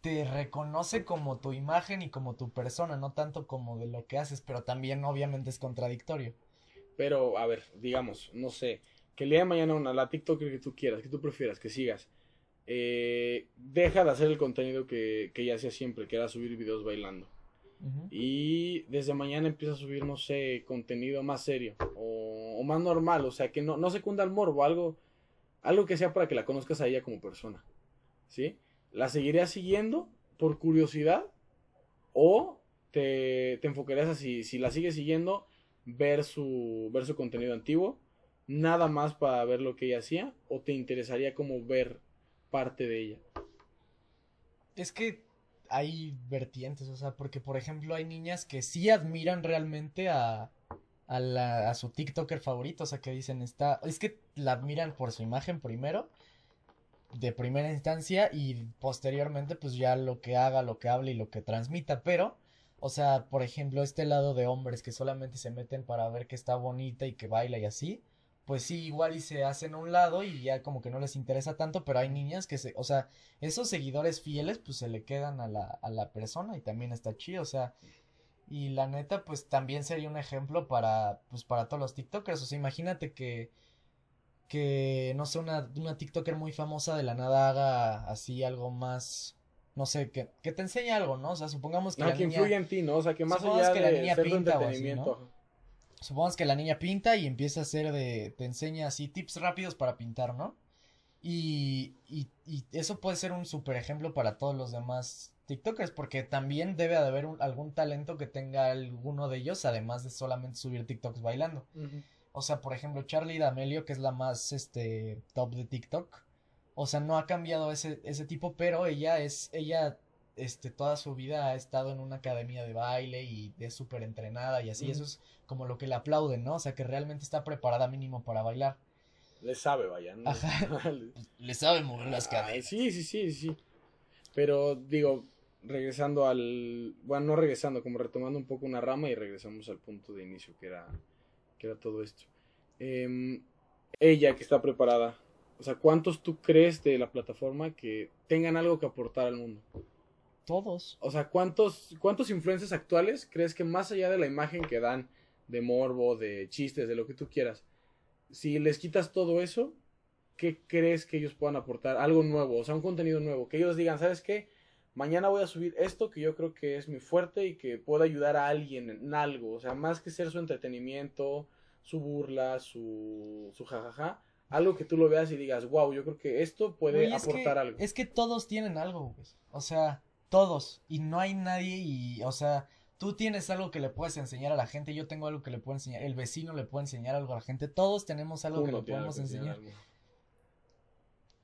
te reconoce como tu imagen y como tu persona, no tanto como de lo que haces, pero también obviamente es contradictorio. Pero, a ver, digamos, no sé, que el día de mañana una, la TikTok que tú quieras, que tú prefieras, que sigas, eh, deja de hacer el contenido que, que ella hacía siempre, que era subir videos bailando. Y desde mañana empieza a subir, no sé, contenido más serio o, o más normal, o sea, que no, no secunda el morbo, algo, algo que sea para que la conozcas a ella como persona. ¿Sí? ¿La seguirías siguiendo por curiosidad o te, te enfocarías así, si la sigues siguiendo, ver su, ver su contenido antiguo, nada más para ver lo que ella hacía o te interesaría como ver parte de ella? Es que hay vertientes, o sea, porque por ejemplo hay niñas que sí admiran realmente a, a, su TikToker favorito, o sea, que dicen, está, es que la admiran por su imagen primero, de primera instancia, y posteriormente pues ya lo que haga, lo que hable y lo que transmita, pero, o sea, por ejemplo, este lado de hombres que solamente se meten para ver que está bonita y que baila y así, pues sí, igual y se hacen a un lado y ya como que no les interesa tanto, pero hay niñas que se, o sea, esos seguidores fieles pues se le quedan a la, a la persona y también está chido, o sea, y la neta pues también sería un ejemplo para, pues para todos los TikTokers, o sea, imagínate que, que, no sé, una, una TikToker muy famosa de la nada haga así algo más, no sé, que, que te enseñe algo, ¿no? O sea, supongamos que la que niña... influye en ti, ¿no? O sea, que más allá que la de niña ser o así, entretenimiento. Supongamos que la niña pinta y empieza a hacer de, te enseña así tips rápidos para pintar, ¿no? Y, y, y eso puede ser un super ejemplo para todos los demás TikTokers, porque también debe de haber un- algún talento que tenga alguno de ellos, además de solamente subir TikToks bailando. O sea, por ejemplo, Charlie D'Amelio, que es la más, este, top de TikTok. O sea, no ha cambiado ese, ese tipo, pero ella es, ella, este, toda su vida ha estado en una academia de baile y es súper entrenada y así. Eso es como lo que le aplauden, ¿no? O sea, que realmente está preparada mínimo para bailar. Le sabe, vaya. ¿no? Ajá. Le- sabe mover las caderas. sí, sí, sí, sí. Pero digo, regresando al. Bueno, no regresando, como retomando un poco una rama y regresamos al punto de inicio, que era, que era todo esto. Em, ella que está preparada. O sea, ¿cuántos tú crees de la plataforma que tengan algo que aportar al mundo? Todos. O sea, ¿cuántos, cuántos influencers actuales crees que más allá de la imagen que dan de morbo, de chistes, de lo que tú quieras, si les quitas todo eso, ¿qué crees que ellos puedan aportar? Algo nuevo, o sea, un contenido nuevo, que ellos digan, ¿sabes qué? Mañana voy a subir esto que yo creo que es mi fuerte y que puede ayudar a alguien en algo, o sea, más que ser su entretenimiento, su burla, su, su jajaja, algo que tú lo veas y digas, wow, yo creo que esto puede aportar que, algo. Es que todos tienen algo, güey. O sea, todos. Y no hay nadie y, o sea, tú tienes algo que le puedes enseñar a la gente, yo tengo algo que le puedo enseñar, el vecino le puede enseñar algo a la gente, todos tenemos algo que le podemos que enseñar. algo.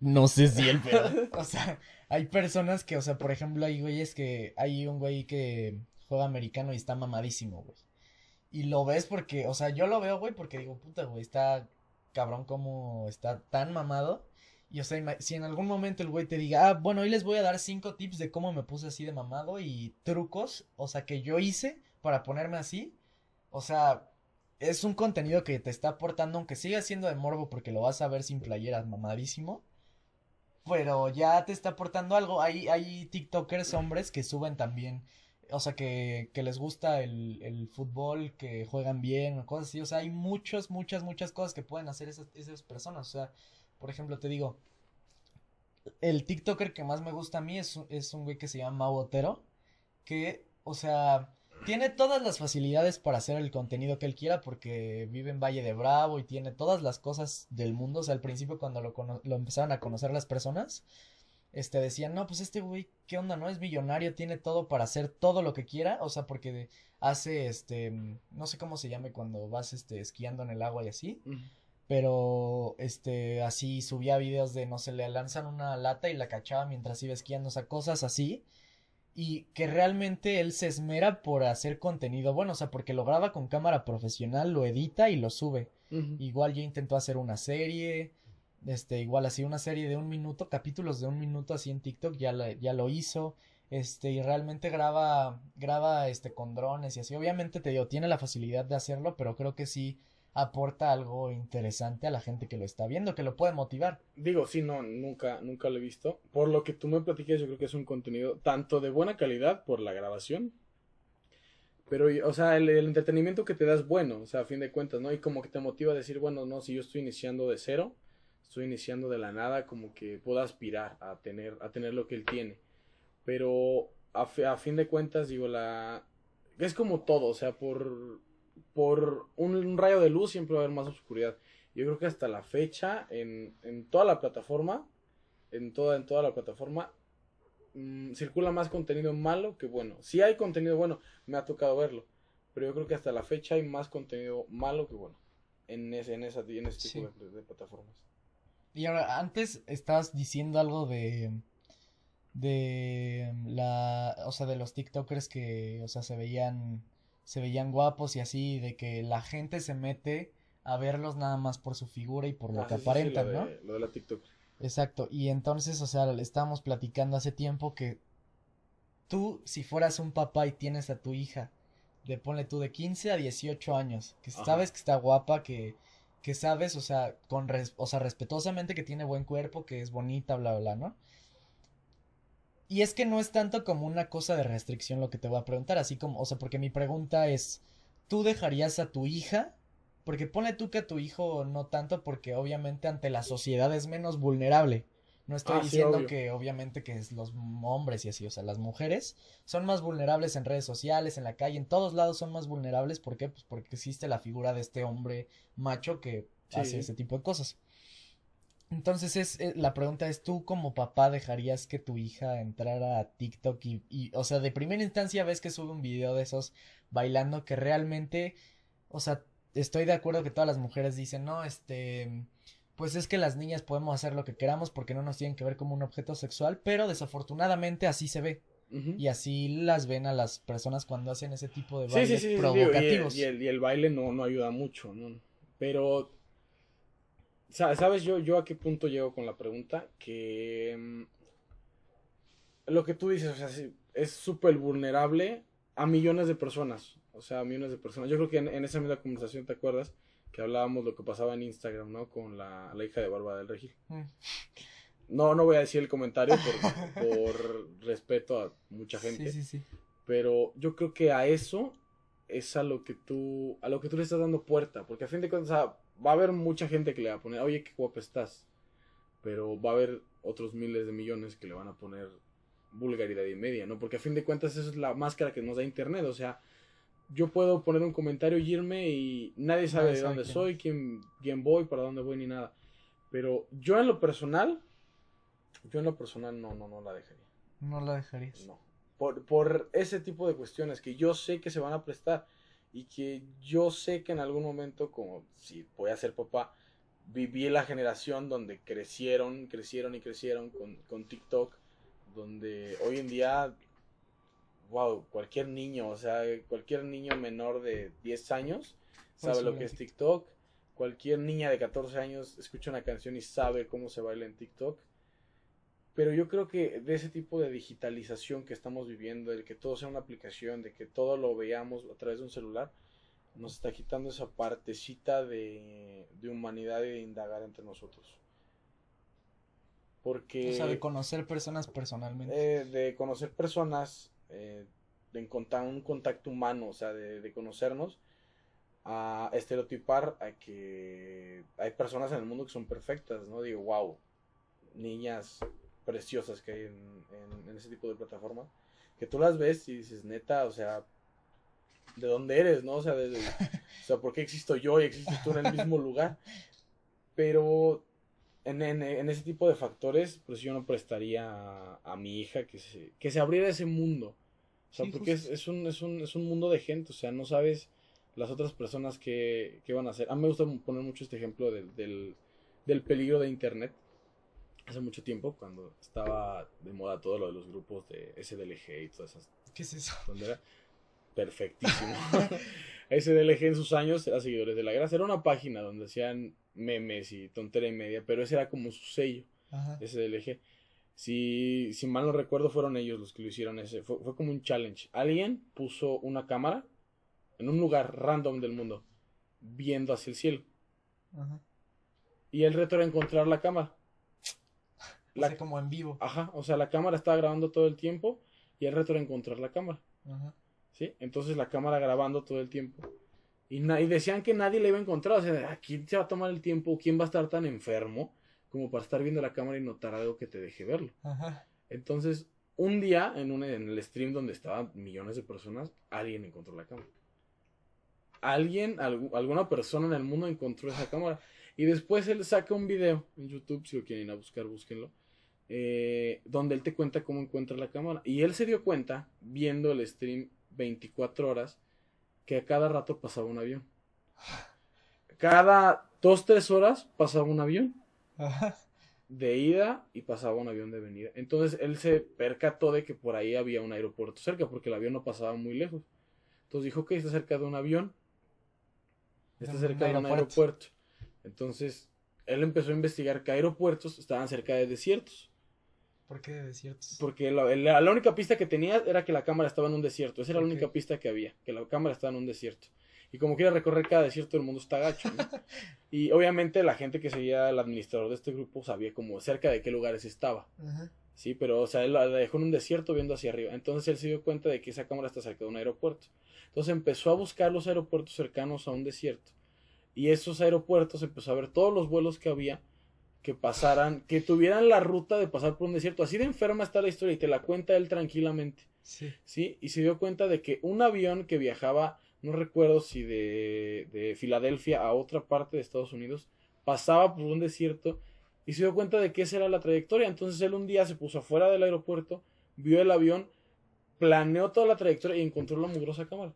No sé si el pedo. O sea, hay personas que, o sea, por ejemplo, hay güeyes que, hay un güey que juega americano y está mamadísimo, güey. Y lo ves porque, o sea, yo lo veo, güey, porque digo, puta, güey, está cabrón como está tan mamado. Y, o sea, si en algún momento el güey te diga, ah, bueno, hoy les voy a dar cinco tips de cómo me puse así de mamado y trucos, o sea, que yo hice para ponerme así. O sea, es un contenido que te está aportando, aunque siga siendo de morbo porque lo vas a ver sin playeras, mamadísimo. Pero ya te está aportando algo. Hay, hay TikTokers hombres que suben también. O sea, que, que les gusta el, el fútbol, que juegan bien, cosas así. O sea, hay muchas, muchas, muchas cosas que pueden hacer esas, esas personas. O sea, por ejemplo, te digo, el TikToker que más me gusta a mí es, es un güey que se llama Mau Otero. Que, o sea, tiene todas las facilidades para hacer el contenido que él quiera porque vive en Valle de Bravo y tiene todas las cosas del mundo. O sea, al principio cuando lo, lo empezaron a conocer las personas, este decían, no, pues este güey, ¿qué onda? ¿No? Es millonario, tiene todo para hacer todo lo que quiera. O sea, porque hace, este, no sé cómo se llame cuando vas, este, esquiando en el agua y así. Pero, este, así subía videos de, no sé, le lanzan una lata y la cachaba mientras iba esquiando, o sea, cosas así. Y que realmente él se esmera por hacer contenido bueno, o sea, porque lo graba con cámara profesional, lo edita y lo sube. Igual ya intentó hacer una serie, este, igual así una serie de un minuto, capítulos de un minuto así en TikTok, ya, la- ya lo hizo, este, y realmente graba, graba, este, con drones y así. Obviamente te digo, tiene la facilidad de hacerlo, pero creo que sí aporta algo interesante a la gente que lo está viendo, que lo puede motivar. Digo, sí, no, nunca, nunca lo he visto. Por lo que tú me platiques, yo creo que es un contenido tanto de buena calidad por la grabación, pero, o sea, el, entretenimiento que te da es bueno, o sea, a fin de cuentas, ¿no? Y como que te motiva a decir, bueno, no, si yo estoy iniciando de cero, estoy iniciando de la nada, como que puedo aspirar a tener, a tener lo que él tiene. Pero, a, a fin de cuentas, digo, la... Es como todo, o sea, por, por un, un rayo de luz siempre va a haber más oscuridad. Yo creo que hasta la fecha, en, en toda la plataforma, en toda, en toda la plataforma, mm, circula más contenido malo que bueno. Si hay contenido bueno, me ha tocado verlo. Pero yo creo que hasta la fecha hay más contenido malo que bueno. En ese, en esa, en ese tipo Sí. de, de plataformas. Y ahora, antes estabas diciendo algo de, de la, o sea, de los TikTokers que, o sea, se veían, se veían guapos y así, de que la gente se mete a verlos nada más por su figura y por lo Ah, que sí, sí, sí, aparentan, lo ¿no? de, Lo de la TikTok. Exacto, y entonces, o sea, le estábamos platicando hace tiempo que tú, si fueras un papá y tienes a tu hija, de ponle tú de 15 a 18 años, que Ajá. sabes que está guapa, que, que sabes, o sea, con res- o sea, respetuosamente que tiene buen cuerpo, que es bonita, bla, bla, bla, ¿no? Y es que no es tanto como una cosa de restricción lo que te voy a preguntar, así como, o sea, porque mi pregunta es, ¿tú dejarías a tu hija? Porque ponle tú que a tu hijo no tanto, porque obviamente ante la sociedad es menos vulnerable. No estoy Ah, diciendo que obviamente que es los hombres y así, o sea, las mujeres son más vulnerables en redes sociales, en la calle, en todos lados son más vulnerables. ¿Por qué? Pues porque existe la figura de este hombre macho que Sí. hace ese tipo de cosas. Entonces es, eh, la pregunta es, ¿tú como papá dejarías que tu hija entrara a TikTok y, y, o sea, de primera instancia ves que sube un video de esos bailando que realmente, o sea, estoy de acuerdo que todas las mujeres dicen, no, este, pues es que las niñas podemos hacer lo que queramos porque no nos tienen que ver como un objeto sexual, pero desafortunadamente así se ve. Y así las ven a las personas cuando hacen ese tipo de bailes sí, sí, sí, digo, y el- provocativos. Y el, y el baile no, no ayuda mucho, ¿no? Pero, ¿sabes yo, yo a qué punto llego con la pregunta? Que mm, lo que tú dices, o sea, sí, es súper vulnerable a millones de personas, o sea, a millones de personas. Yo creo que en, en esa misma conversación, ¿te acuerdas? Que hablábamos lo que pasaba en Instagram, ¿no? Con la, la hija de Bárbara del Regil. Mm. No, no voy a decir el comentario por, por respeto a mucha gente. Sí, sí, sí. Pero yo creo que a eso es a lo que tú, a lo que tú le estás dando puerta. Porque a fin de cuentas, va a haber mucha gente que le va a poner, oye, qué guapa estás. Pero va a haber otros miles de millones que le van a poner vulgaridad y media, ¿no? Porque a fin de cuentas eso es la máscara que nos da Internet. O sea, yo puedo poner un comentario y irme y nadie sabe Nadie de sabe dónde quién soy, quién, quién voy, para dónde voy, ni nada. Pero yo en lo personal, yo en lo personal no, no, no la dejaría. No la dejarías. No. Por, por ese tipo de cuestiones que yo sé que se van a prestar y que yo sé que en algún momento, como si voy a ser papá, viví la generación donde crecieron, crecieron y crecieron con, con TikTok, donde hoy en día, wow, cualquier niño, o sea, cualquier niño menor de 10 años sabe lo que es TikTok, cualquier niña de 14 años escucha una canción y sabe cómo se baila en TikTok. Pero yo creo que de ese tipo de digitalización que estamos viviendo, de que todo sea una aplicación, de que todo lo veamos a través de un celular, nos está quitando esa partecita de, de humanidad y de indagar entre nosotros. Porque... O sea, de conocer personas personalmente. Eh, de conocer personas, eh, de encontrar un contacto humano, o sea, de, de, conocernos, a estereotipar a que hay personas en el mundo que son perfectas, ¿no? Digo, wow, niñas preciosas que hay en, en, en ese tipo de plataformas, que tú las ves y dices, neta, o sea, ¿de dónde eres, no? O sea, de, de, o sea, ¿por qué existo yo y existes tú en el mismo lugar? Pero en, en, en, ese tipo de factores, pues yo no prestaría a, a, mi hija que se, que se abriera ese mundo. O sea, sí, porque es, es, un, es, un, es un mundo de gente, o sea, no sabes las otras personas que, que van a hacer. A mí me gusta poner mucho este ejemplo del, del, del peligro de Internet. Hace mucho tiempo, cuando estaba de moda todo lo de los grupos de SDLG y todas esas. ¿Qué es eso? ¿Dónde era? Perfectísimo. SDLG en sus años era seguidores de la grasa. Era una página donde hacían memes y tontería y media, pero ese era como su sello, Ajá. SDLG. Si, si mal no recuerdo, fueron ellos los que lo hicieron ese. Fue, fue como un challenge. Alguien puso una cámara en un lugar random del mundo, viendo hacia el cielo. Ajá. Y el reto era encontrar la cámara. La... O sea, como en vivo. Ajá, o sea, la cámara estaba grabando todo el tiempo y el reto era encontrar la cámara. Ajá. ¿Sí? Entonces la cámara grabando todo el tiempo. Y, y, decían que nadie le iba a encontrar. O sea, ¿quién se va a tomar el tiempo? ¿Quién va a estar tan enfermo como para estar viendo la cámara y notar algo que te deje verlo? Ajá. Entonces, un día, en, un, en el stream donde estaban millones de personas, alguien encontró la cámara. Alguien, alg alguna persona en el mundo encontró esa cámara. Y después él saca un video en YouTube, si lo quieren ir a buscar, búsquenlo. Eh, donde él te cuenta cómo encuentra la cámara. Y él se dio cuenta, viendo el stream 24 horas, que a cada rato pasaba un avión. Cada 2-3 horas pasaba un avión. De ida y pasaba un avión de venida. Entonces él se percató de que por ahí había un aeropuerto cerca, porque el avión no pasaba muy lejos. Entonces dijo que está cerca de un avión. Está De cerca un de un aeropuerto. aeropuerto. Entonces él empezó a investigar que aeropuertos estaban cerca de desiertos. ¿Por qué de desiertos? Porque la, la, la, única pista que tenía era que la cámara estaba en un desierto. Esa era la única pista que había, que la cámara estaba en un desierto. Y como quiera recorrer cada desierto del mundo está gacho. ¿no? y obviamente la gente que seguía al administrador de este grupo sabía como cerca de qué lugares estaba. Sí, pero o sea, él la dejó en un desierto viendo hacia arriba. Entonces él se dio cuenta de que esa cámara está cerca de un aeropuerto. Entonces empezó a buscar los aeropuertos cercanos a un desierto. Y esos aeropuertos empezó a ver todos los vuelos que había que pasaran, que tuvieran la ruta de pasar por un desierto. Así de enferma está la historia y te la cuenta él tranquilamente. Sí. ¿Sí? Y se dio cuenta de que un avión que viajaba, no recuerdo si de, de Filadelfia a otra parte de Estados Unidos, pasaba por un desierto y se dio cuenta de que esa era la trayectoria. Entonces él un día se puso afuera del aeropuerto, vio el avión, planeó toda la trayectoria y encontró la mugrosa cámara.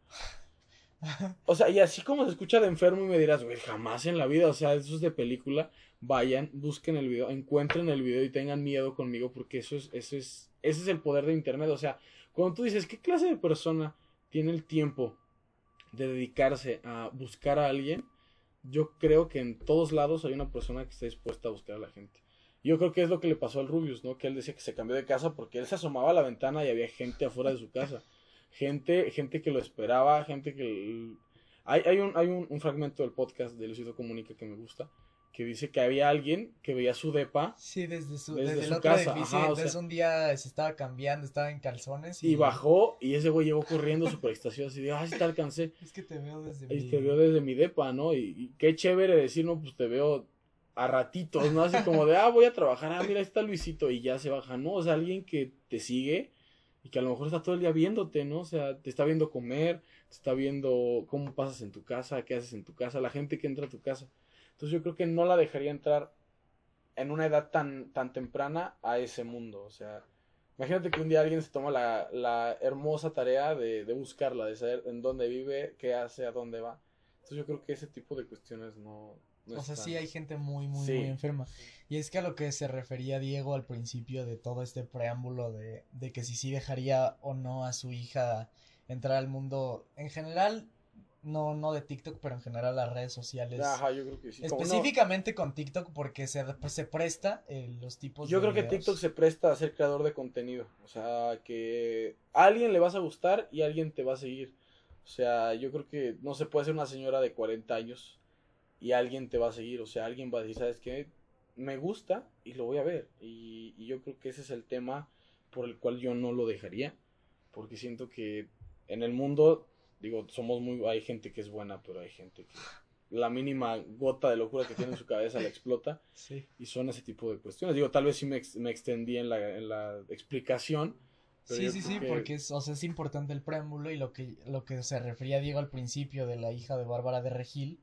O sea, y así como se escucha de enfermo y me dirás, güey, jamás en la vida, o sea, eso es de película, vayan, busquen el video, encuentren el video y tengan miedo conmigo porque eso es, eso es, ese es el poder de internet, o sea, cuando tú dices, ¿qué clase de persona tiene el tiempo de dedicarse a buscar a alguien? Yo creo que en todos lados hay una persona que está dispuesta a buscar a la gente. Yo creo que es lo que le pasó al Rubius, ¿no? Que él decía que se cambió de casa porque él se asomaba a la ventana y había gente afuera de su casa. Gente, gente que lo esperaba, gente que... Hay, hay, un, hay un, fragmento del podcast de Luisito Comunica que me gusta, que dice que había alguien que veía su depa Sí, desde su, Desde desde, su el otro casa, edificio. ajá, o entonces sea- un día se estaba cambiando, estaba en calzones y, y bajó y ese güey llegó corriendo súper extasiado así de, ah, sí te alcancé. Es que te veo desde Y mi- te veo desde mi depa, ¿no? Y, y qué chévere decir, no, pues te veo a ratitos, ¿no? Así como de, ah, voy a trabajar, ah, mira, ahí está Luisito, y ya se baja, ¿no? O sea, alguien que te sigue y que a lo mejor está todo el día viéndote, ¿no? O sea, te está viendo comer, te está viendo cómo pasas en tu casa, qué haces en tu casa, la gente que entra a tu casa. Entonces yo creo que no la dejaría entrar en una edad tan, tan temprana a ese mundo, o sea... Imagínate que un día alguien se toma la, la hermosa tarea de, de buscarla, de saber en dónde vive, qué hace, a dónde va. Entonces yo creo que ese tipo de cuestiones no... no O sea, sí hay gente muy, muy, Sí. muy enferma. Y es que a lo que se refería Diego al principio de todo este preámbulo de, de que si sí dejaría o no a su hija entrar al mundo, en general, no, no de TikTok, pero en general las redes sociales. Ajá, yo creo que sí. No- Específicamente con TikTok porque se, pues, se presta eh, los tipos yo de creo que. TikTok se presta a ser creador de contenido. O sea, que a alguien le vas a gustar y alguien te va a seguir. O sea, yo creo que no se puede ser una señora de 40 años y alguien te va a seguir. O sea, alguien va a decir, ¿sabes qué? Me gusta y lo voy a ver. Y, y yo creo que ese es el tema por el cual yo no lo dejaría. Porque siento que en el mundo, digo, somos muy. Hay gente que es buena, pero hay gente que la mínima gota de locura que tiene en su cabeza la explota. Sí. Y son ese tipo de cuestiones. Digo, tal vez sí me, ex- me extendí en la, en la explicación. Sí, sí, sí, que- porque es, o sea, es importante el preámbulo y lo que, lo que se refería Diego al principio de la hija de Bárbara de Regil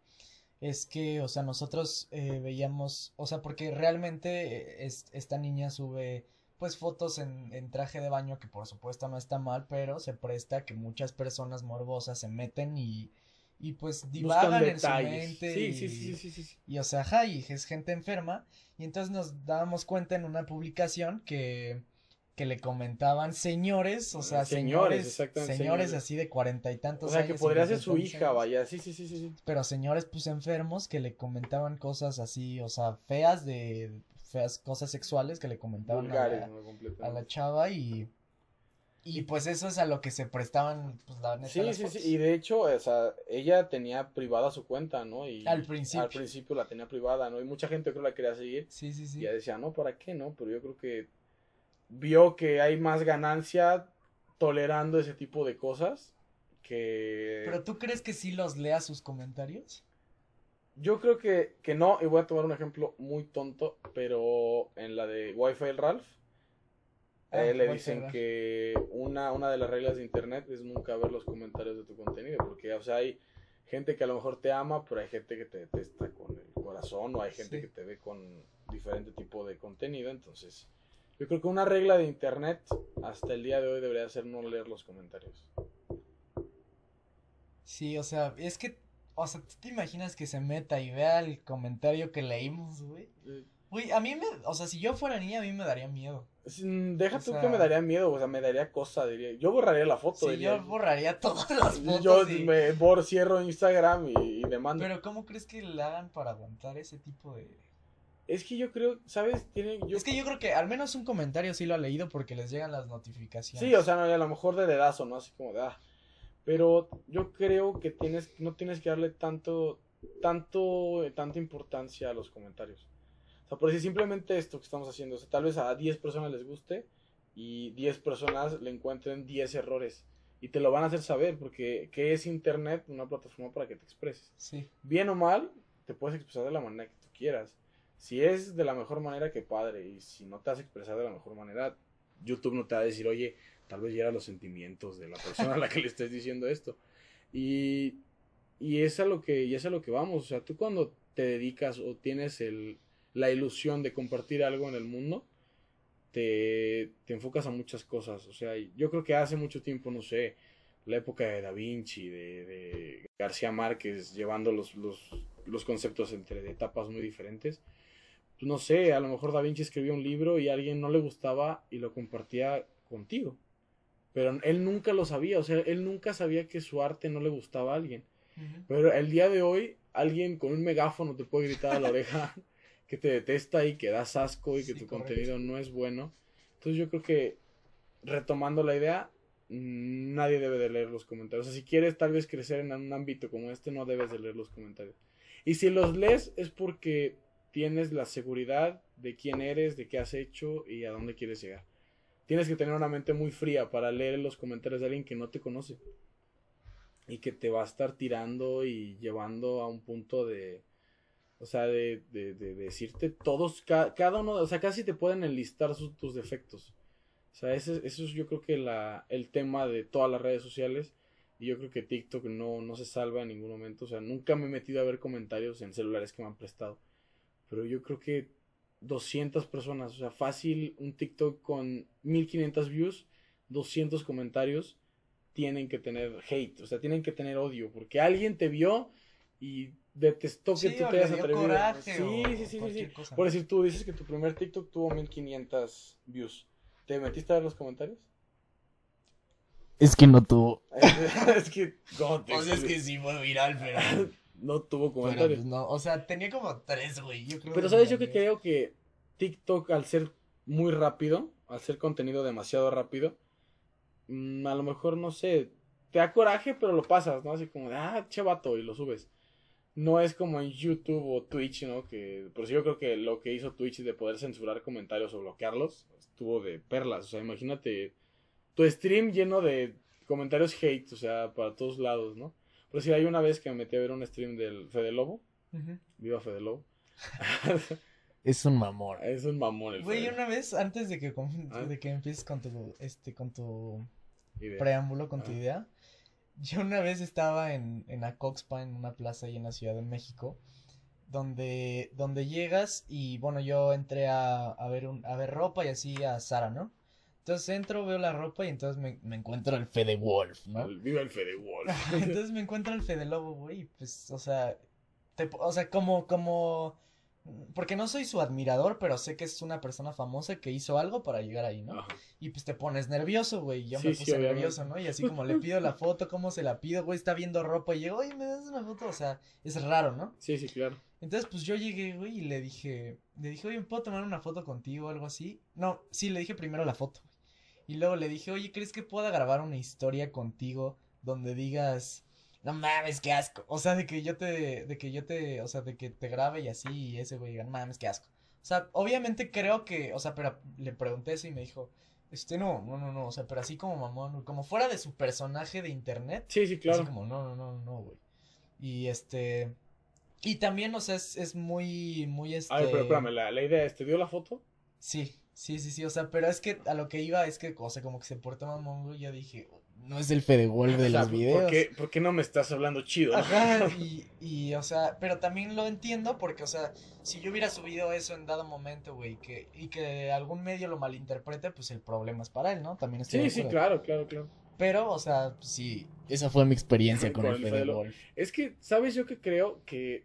es que, o sea, nosotros eh, veíamos, o sea, porque realmente eh, es- esta niña sube pues fotos en, en traje de baño que por supuesto no está mal, pero se presta a que muchas personas morbosas se meten y, y pues divagan en su mente Sí, y, sí, sí, sí, sí, y o sea, ajá, y es gente enferma. Y entonces nos dábamos cuenta en una publicación que, que le comentaban señores, o sea, Señores, señores, exactamente, señores así de cuarenta y O tantos sea, que años, podría ser su hija, años, vaya. Sí, sí, sí. sí. Pero señores, pues enfermos que le comentaban cosas así, o sea, feas de, feas cosas sexuales que le comentaban a la, a la chava y, y pues eso es a lo que se prestaban, pues la neta, Sí, las sí, sí. fotos. Y de hecho, o sea, ella tenía privada su cuenta, ¿no? Y Al principio. Al principio la tenía privada, ¿no? Y mucha gente creo la quería seguir. Sí, sí, Y sí. ella decía, no, ¿para qué? No, pero yo creo que vio que hay más ganancia tolerando ese tipo de cosas que... Pero tú crees que sí los lea sus comentarios? Yo creo que, que no, y voy a tomar un ejemplo muy tonto, pero en la de Wi-Fi el Ralph, Ah, eh, le dicen Ralph. que una, una de las reglas de internet es nunca ver los comentarios de tu contenido, porque, o sea, hay gente que a lo mejor te ama, pero hay gente que te detesta con el corazón, o hay gente Sí. que te ve con diferente tipo de contenido, entonces, yo creo que una regla de internet hasta el día de hoy debería ser no leer los comentarios. Sí, o sea, es que, o sea, ¿tú te imaginas que se meta y vea el comentario que leímos, güey? Güey, a mí me, o sea, si yo fuera niña, a mí me daría miedo. Deja O tú sea- que me daría miedo, o sea, me daría cosa, diría. Yo borraría la foto, Sí, diría. yo borraría todas las fotos Yo y- me bor, cierro Instagram y, y demando. Pero ¿cómo crees que le hagan para aguantar ese tipo de...? Es que yo creo, ¿sabes? Tiene, yo... Es que yo creo que al menos un comentario sí lo ha leído porque les llegan las notificaciones. Sí, o sea, no, a lo mejor de dedazo, ¿no? Así como de, ah. Pero yo creo que tienes, no tienes que darle tanto, tanto, tanta importancia a los comentarios. O sea, por decir simplemente esto que estamos haciendo, o sea, tal vez a 10 personas les guste y 10 personas le encuentren 10 errores. Y te lo van a hacer saber, porque ¿qué es Internet? Una plataforma para que te expreses. Sí, bien o mal, te puedes expresar de la manera que tú quieras. Si es de la mejor manera, que padre. Y si no te has expresado de la mejor manera, YouTube no te va a decir, oye, tal vez hiera los sentimientos de la persona a la que le estés diciendo esto. Y, y es a lo que, y es a lo que vamos. O sea, tú cuando te dedicas o tienes el, la ilusión de compartir algo en el mundo, te, te enfocas a muchas cosas. O sea, yo creo que hace mucho tiempo, no sé, la época de Da Vinci, de, García Márquez, llevando los, los, los conceptos entre etapas muy diferentes. Pues no sé, a lo mejor Da Vinci escribió un libro y a alguien no le gustaba y lo compartía contigo. Pero él nunca lo sabía, o sea, él nunca sabía que su arte no le gustaba a alguien. Pero el día de hoy, alguien con un megáfono te puede gritar a la oreja que te detesta y que das asco y que Sí, tu correcto. contenido no es bueno. Entonces yo creo que, retomando la idea, nadie debe de leer los comentarios. O sea, si quieres tal vez crecer en un ámbito como este, no debes de leer los comentarios. Y si los lees es porque tienes la seguridad de quién eres, de qué has hecho y a dónde quieres llegar. Tienes que tener una mente muy fría para leer los comentarios de alguien que no te conoce y que te va a estar tirando y llevando a un punto de, o sea, de, de, de decirte todos, ca- cada uno, o sea, casi te pueden enlistar sus- tus defectos. O sea, ese, eso es yo creo que la, el tema de todas las redes sociales. Y yo creo que TikTok no, no se salva en ningún momento. O sea, nunca me he metido a ver comentarios en celulares que me han prestado. Pero yo creo que 200 personas, o sea, fácil, un TikTok con 1500 views, 200 comentarios, tienen que tener hate, o sea, tienen que tener odio, porque alguien te vio y detestó que Sí, tú o te hayas atrevido. coraje sí, sí, sí, sí, sí. cosa. Por decir, tú dices que tu primer TikTok tuvo 1500 views. ¿Te metiste a ver los comentarios? Es que no tuvo. es que, ¿cómo te O sea, es que sí fue viral, pero. No tuvo pero, comentarios. pues, no, o sea, tenía como tres, güey. Yo creo Pero que sabes yo que creo que TikTok al ser muy rápido, al ser contenido demasiado rápido, mm, a lo mejor no sé, te da coraje, pero lo pasas, ¿no? Así como de, ah, che vato, y lo subes. No es como en YouTube o Twitch, ¿no? Que, por eso yo creo que lo que hizo Twitch de poder censurar comentarios o bloquearlos, estuvo de perlas. O sea, imagínate tu stream lleno de comentarios hate, o sea, para todos lados, ¿no? Pero si hay una vez que me metí a ver un stream del Fede Lobo, viva Fede Lobo. Es un mamón. Es un mamón el Güey, Fede. una vez, antes de que, Ah. de que empieces con tu, este, con tu Idea. preámbulo, con tu Ah. idea, yo una vez estaba en, en Acoxpa, en una plaza ahí en la Ciudad de México, donde, donde llegas y, bueno, yo entré a, a ver un, a ver ropa y así a Sara, ¿no? Entonces entro, veo la ropa y entonces me, me encuentro al Fede Wolf, ¿no? Viva el Fede Wolf. Entonces me encuentro al Fede Lobo, güey, y pues, o sea, te- o sea, como, como, porque no soy su admirador, pero sé que es una persona famosa que hizo algo para llegar ahí, ¿no? Ajá. Y pues te pones nervioso, güey, yo Sí, me puse nervioso, ¿no? Y así como le pido la foto, ¿cómo se la pido, güey? Está viendo ropa y llego, oye, ¿me das una foto? O sea, es raro, ¿no? Sí, sí, claro. Entonces, pues yo llegué, güey, y le dije, le dije, oye, ¿puedo tomar una foto contigo o algo así? No, sí, le dije primero la foto. Y luego le dije, oye, ¿crees que pueda grabar una historia contigo donde digas, no mames, qué asco? O sea, de que yo te, de que yo te, o sea, de que te grabe y así, y ese güey diga, no mames, qué asco. O sea, obviamente creo que, o sea, pero le pregunté eso y me dijo, este, no, no, no, no, o sea, pero así como mamón, como fuera de su personaje de internet. Sí, sí, claro. Así como, no, no, no, no, güey. Y este. Y también, o sea, es, es muy, muy este. A ver, pero espérame, la, la idea es, ¿te dio la foto? Sí, sí, sí, sí. O sea, pero es que a lo que iba es que, o sea, como que se portó mamón, güey. Yo dije, no es el Fede Wolf de los videos. ¿por qué, por qué no me estás hablando chido? Ajá, y, y, o sea, pero también lo entiendo porque, o sea, si yo hubiera subido eso en dado momento, güey, que, y que algún medio lo malinterprete, pues el problema es para él, ¿no? También estoy Sí, sí, claro, claro, claro. Pero, o sea, sí, esa fue mi experiencia con, Con el el Fede Wolf. Es que, ¿sabes? Yo que creo que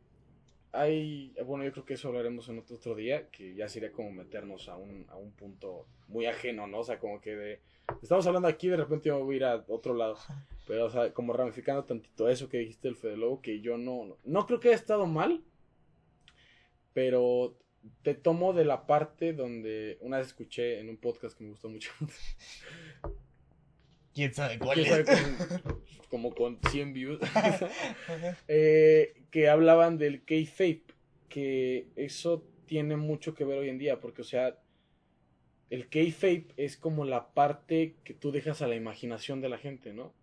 hay, bueno, yo creo que eso hablaremos en otro, otro día, que ya sería como meternos a un, a un punto muy ajeno, ¿no? O sea, como que de, estamos hablando aquí, de repente yo voy a ir a otro lado, pero, o sea, como ramificando tantito eso que dijiste del Fede Lobo, que yo no, no, no creo que haya estado mal, pero te tomo de la parte donde una vez escuché en un podcast que me gustó mucho, ¿Quién sabe cuál quién es? sabe, como, como con 100 views, eh, que hablaban del kayfabe, que eso tiene mucho que ver hoy en día, porque, o sea, el kayfabe es como la parte que tú dejas a la imaginación de la gente, ¿no?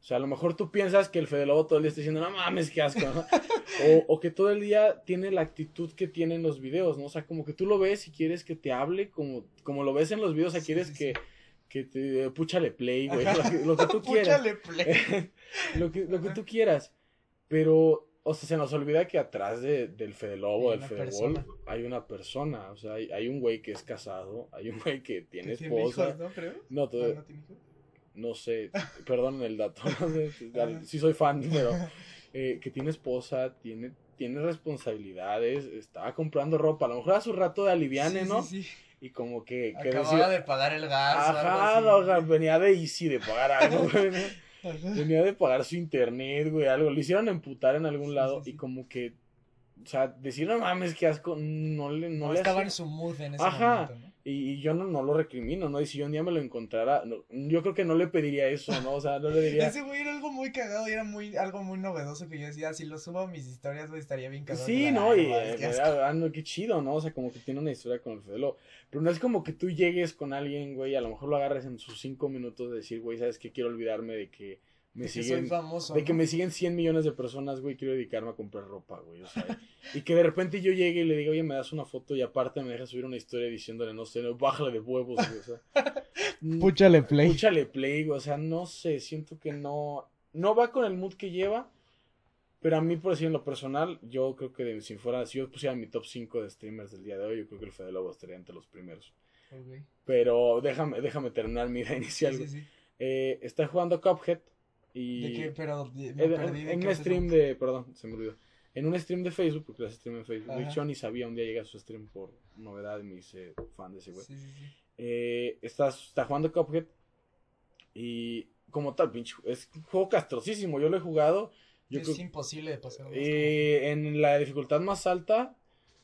O sea, a lo mejor tú piensas que el Fede Lobo todo el día está diciendo, no mames, qué asco, ¿no? o, o que todo el día tiene la actitud que tiene en los videos, ¿no? O sea, como que tú lo ves y quieres que te hable, como, como lo ves en los videos, o sea, Sí, quieres sí, que, que te púchale play, güey, lo que, lo que tú quieras. Púchale play. lo que, lo que tú quieras. Pero, o sea, se nos olvida que atrás de- del Fede Lobo, del Fede hay una persona. O sea, hay, hay un güey que es casado, hay un güey que tiene Tiene esposa. hijos, ¿no? Creo. No, Ah, todo- ¿no tiene hijos? no sé, perdonen el dato. no sé, Ajá. sí soy fan, pero eh, que tiene esposa, tiene, tiene responsabilidades, estaba comprando ropa. A lo mejor a su rato de aliviane, Sí, ¿no? sí, sí. Y como que, que Acababa de pagar el gas. o Ajá, algo no, así. venía de Easy de pagar algo. Venía de pagar su internet, güey, algo. Le hicieron emputar en algún Sí, lado sí, sí. y como que, o sea, decir, no mames, qué asco, no le, no No le estaba hacía- en su mood en ese Ajá. momento. Y, y yo no, no lo recrimino, ¿no? Y si yo un día me lo encontrara, no- yo creo que no le pediría eso, ¿no? O sea, no le diría... Ese güey era algo muy cagado y era muy, algo muy novedoso que yo decía, si lo subo a mis historias, güey, estaría bien cagado. Sí, ¿no? Y eh, qué asco. ah, no, qué chido, ¿no? O sea, como que tiene una historia con el Fedelo. Pero no es como que tú llegues con alguien, güey, a lo mejor lo agarres en sus cinco minutos de decir, güey, ¿sabes qué? Quiero olvidarme de que me De que siguen... soy famoso. De que me siguen 100 millones de personas, güey, quiero dedicarme a comprar ropa, güey, o sea, y que de repente yo llegue y le diga, oye, me das una foto y aparte me dejas subir una historia diciéndole, no sé, bájale de huevos, güey, o sea. Púchale play. Púchale play, güey, o sea, no sé, siento que no, no va con el mood que lleva, pero a mí, por decir en lo personal, yo creo que de- si fuera, si yo pusiera mi top 5 de streamers del día de hoy, yo creo que el Fede Lobo estaría entre los primeros. Pero déjame, déjame terminar mi idea Sí, inicial, sí, güey. sí. Eh, está jugando Cuphead y... ¿De qué? Pero de- me En, perdí de en qué un stream de. Perdón, se me olvidó. En un stream de Facebook, porque hace stream en Facebook. Ajá. Ni sabía, un día llega a su stream por novedad y me hice fan de ese güey. Sí, sí, sí. Eh, está, está jugando Cuphead. Y como tal, pinche. Es un juego castrosísimo. Yo lo he jugado. Yo es creo- imposible de pasar. eh, en la dificultad más alta.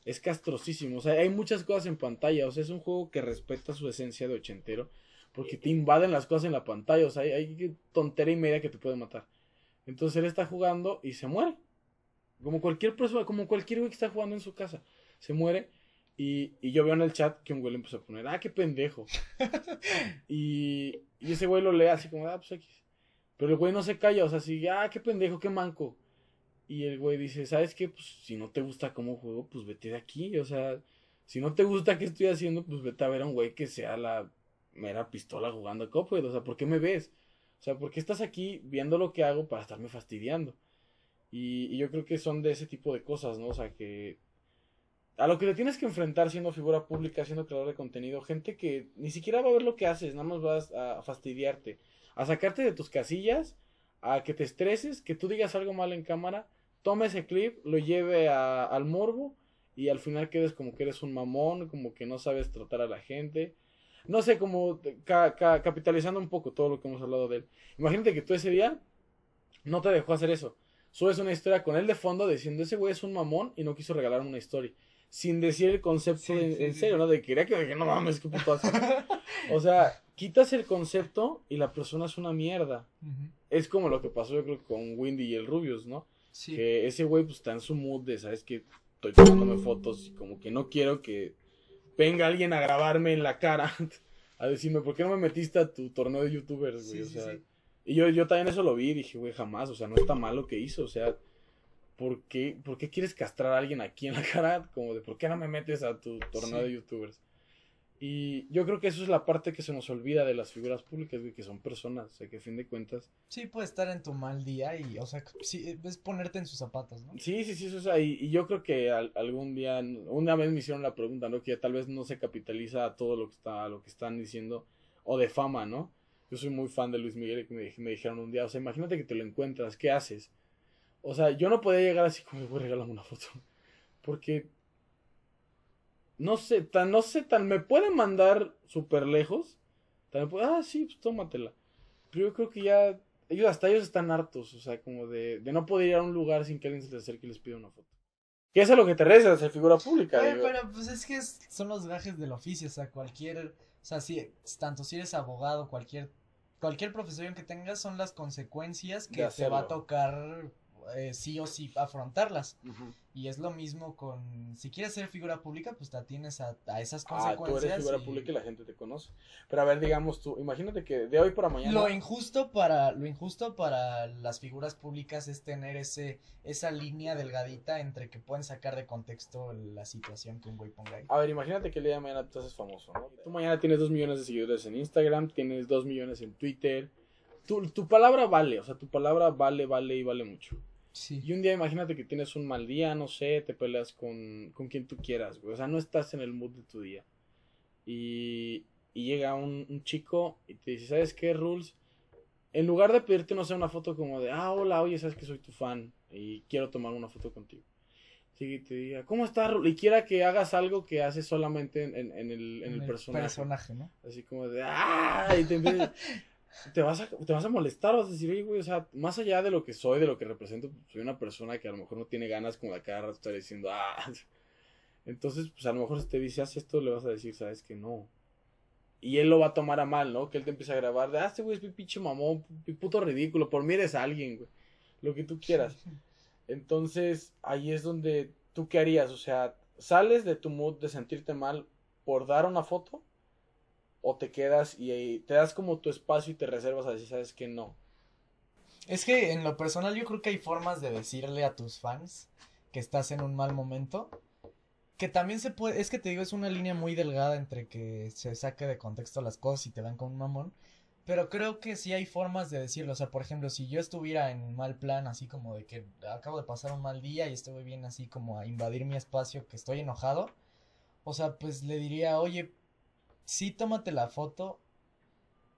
Es castrosísimo. O sea, hay muchas cosas en pantalla. O sea, es un juego que respeta su esencia de ochentero. Porque te invaden las cosas en la pantalla, o sea, hay, hay tontería y media que te puede matar. Entonces él está jugando y se muere. Como cualquier persona, como cualquier güey que está jugando en su casa. Se muere. Y, y yo veo en el chat que un güey le empezó a poner, ah, qué pendejo. y, y ese güey lo lee así como, ah, pues X. Pero el güey no se calla, o sea, sigue, ah, qué pendejo, qué manco. Y el güey dice, ¿sabes qué? Pues si no te gusta cómo juego, pues vete de aquí. O sea, si no te gusta qué estoy haciendo, pues vete a ver a un güey que sea la mera pistola jugando a Cuphead. O sea, ¿por qué me ves? O sea, ¿por qué estás aquí viendo lo que hago para estarme fastidiando? Y, y yo creo que son de ese tipo de cosas, ¿no? O sea, que a lo que te tienes que enfrentar siendo figura pública, siendo creador de contenido, gente que ni siquiera va a ver lo que haces, nada más vas a fastidiarte, a sacarte de tus casillas, a que te estreses, que tú digas algo mal en cámara, tome ese clip, lo lleve a, al morbo y al final quedes como que eres un mamón, como que no sabes tratar a la gente. No sé, como ca ca capitalizando un poco todo lo que hemos hablado de él. Imagínate que tú ese día no te dejó hacer eso. Subes una historia con él de fondo diciendo ese güey es un mamón y no quiso regalarme una historia sin decir el concepto Sí, en, sí, en sí, serio. ¿no? De que quería que dije, no mames, qué puto asco. O sea, quitas el concepto y la persona es una mierda. Es como lo que pasó yo creo con Windy y el Rubius, ¿no? Sí. Que ese güey pues está en su mood de, ¿sabes? Que estoy tomándome fotos y como que no quiero que venga alguien a grabarme en la cara a decirme, ¿por qué no me metiste a tu torneo de youtubers, güey? Sí, o sí, sea, sí. y yo, yo también eso lo vi y dije, güey, jamás, o sea, no está mal lo que hizo, o sea, ¿por qué, ¿por qué quieres castrar a alguien aquí en la cara? Como de, ¿por qué no me metes a tu torneo de youtubers? Y yo creo que eso es la parte que se nos olvida de las figuras públicas, que son personas, o sea, que a fin de cuentas Sí, puede estar en tu mal día y, o sea, sí, es ponerte en sus zapatos, ¿no? Sí, sí, sí, eso es ahí. Y yo creo que al- algún día, una vez me hicieron la pregunta, ¿no? Que tal vez no se capitaliza a todo lo que está, lo que están diciendo, o de fama, ¿no? Yo soy muy fan de Luis Miguel y me, me dijeron un día, o sea, imagínate que te lo encuentras, ¿qué haces? O sea, yo no podía llegar así como, güey, regálame una foto. Porque, no sé, tan, no sé, tan, me pueden mandar súper lejos. Tan puede, ah, sí, pues tómatela. Pero yo creo que ya, ellos, hasta ellos están hartos, o sea, como de, de no poder ir a un lugar sin que alguien se les acerque y les pida una foto. Que eso es lo que te resta, ser figura pública. Pero, digo. pero, pues es que es- son los gajes del oficio, o sea, cualquier, o sea, si, tanto si eres abogado, cualquier, cualquier profesión que tengas son las consecuencias que te va a tocar eh, sí o sí afrontarlas. Y es lo mismo con, si quieres ser figura pública, pues te atienes a, a esas Ah, tú consecuencias. eres figura y- pública y la gente te conoce. Pero a ver, digamos tú, imagínate que de hoy para mañana. Lo injusto para, lo injusto para las figuras públicas es tener ese, esa línea delgadita entre que pueden sacar de contexto la situación que un güey ponga ahí. A ver, imagínate que el día de mañana tú haces famoso, ¿no? Tú mañana tienes dos millones de seguidores en Instagram, tienes dos millones en Twitter. Tu, tu palabra vale, o sea, tu palabra vale, vale y vale mucho. Sí. Y un día imagínate que tienes un mal día, no sé, te peleas con, con quien tú quieras, güey. O sea, no estás en el mood de tu día. Y, y llega un, un chico y te dice, ¿sabes qué, Rules? En lugar de pedirte, no sé, una foto como de, ah, hola, oye, sabes que soy tu fan y quiero tomar una foto contigo. Así que te diga, ¿cómo estás, Rules? Y quiera que hagas algo que haces solamente en, en- en el, en el personaje. personaje, ¿no? Así como de, ¡ah! Y te, empiezas- te, vas a, te vas a molestar, vas a decir, oye, güey, o sea, más allá de lo que soy, de lo que represento, pues, soy una persona que a lo mejor no tiene ganas como de cada rato estar diciendo, ¡ah! Entonces, pues a lo mejor si te dice, haz esto, le vas a decir, sabes que no. Y él lo va a tomar a mal, ¿no? Que él te empieza a grabar de, ah, este güey es mi pinche mamón, puto ridículo, por mí eres alguien, güey. Lo que tú quieras. Entonces, ahí es donde tú qué harías, o sea, sales de tu mood de sentirte mal por dar una foto o te quedas y ahí te das como tu espacio y te reservas a decir, sabes que no. Es que en lo personal yo creo que hay formas de decirle a tus fans que estás en un mal momento. Que también se puede, es que te digo, es una línea muy delgada entre que se saque de contexto las cosas y te dan con un mamón. Pero creo que sí hay formas de decirlo. O sea, por ejemplo, si yo estuviera en mal plan, así como de que acabo de pasar un mal día y estoy bien así como a invadir mi espacio, que estoy enojado. O sea, pues le diría, oye, sí, tómate la foto.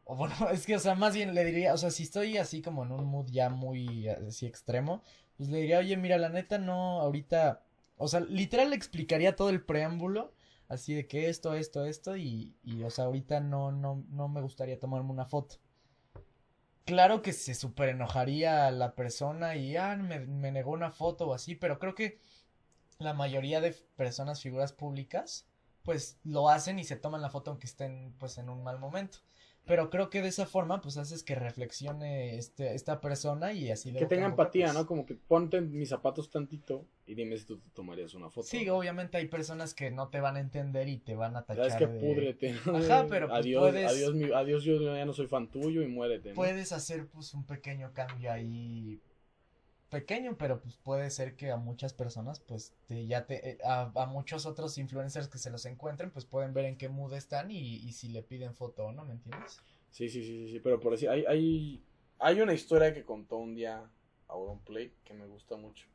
O bueno, es que, o sea, más bien le diría, o sea, si estoy así como en un mood ya muy así extremo, pues le diría, oye, mira, la neta no, ahorita, o sea, literal le explicaría todo el preámbulo, así de que esto, esto, esto, y, y o sea, ahorita no, no, no me gustaría tomarme una foto. Claro que se súper enojaría la persona y, ah, me, me negó una foto o así, pero creo que la mayoría de personas, figuras públicas, pues lo hacen y se toman la foto aunque estén, pues, en un mal momento. Pero creo que de esa forma, pues haces que reflexione este, esta persona y así de Que tenga empatía, pues, ¿no? Como que ponte en mis zapatos tantito y dime si tú te tomarías una foto. Sí, ¿no? obviamente hay personas que no te van a entender y te van a tachar Sabes que de-. Ajá, pero, pues, adiós, puedes- adiós, mi- adiós, yo ya no soy fan tuyo y muérete. ¿no? Puedes hacer pues un pequeño cambio ahí pequeño, pero pues puede ser que a muchas personas pues te, ya te eh, a, a muchos otros influencers que se los encuentren pues pueden ver en qué mood están y, y si le piden foto o no, ¿me entiendes? Sí, sí, sí, sí, sí, pero por decir, hay, hay, hay una historia que contó un día Auronplay que me gusta mucho.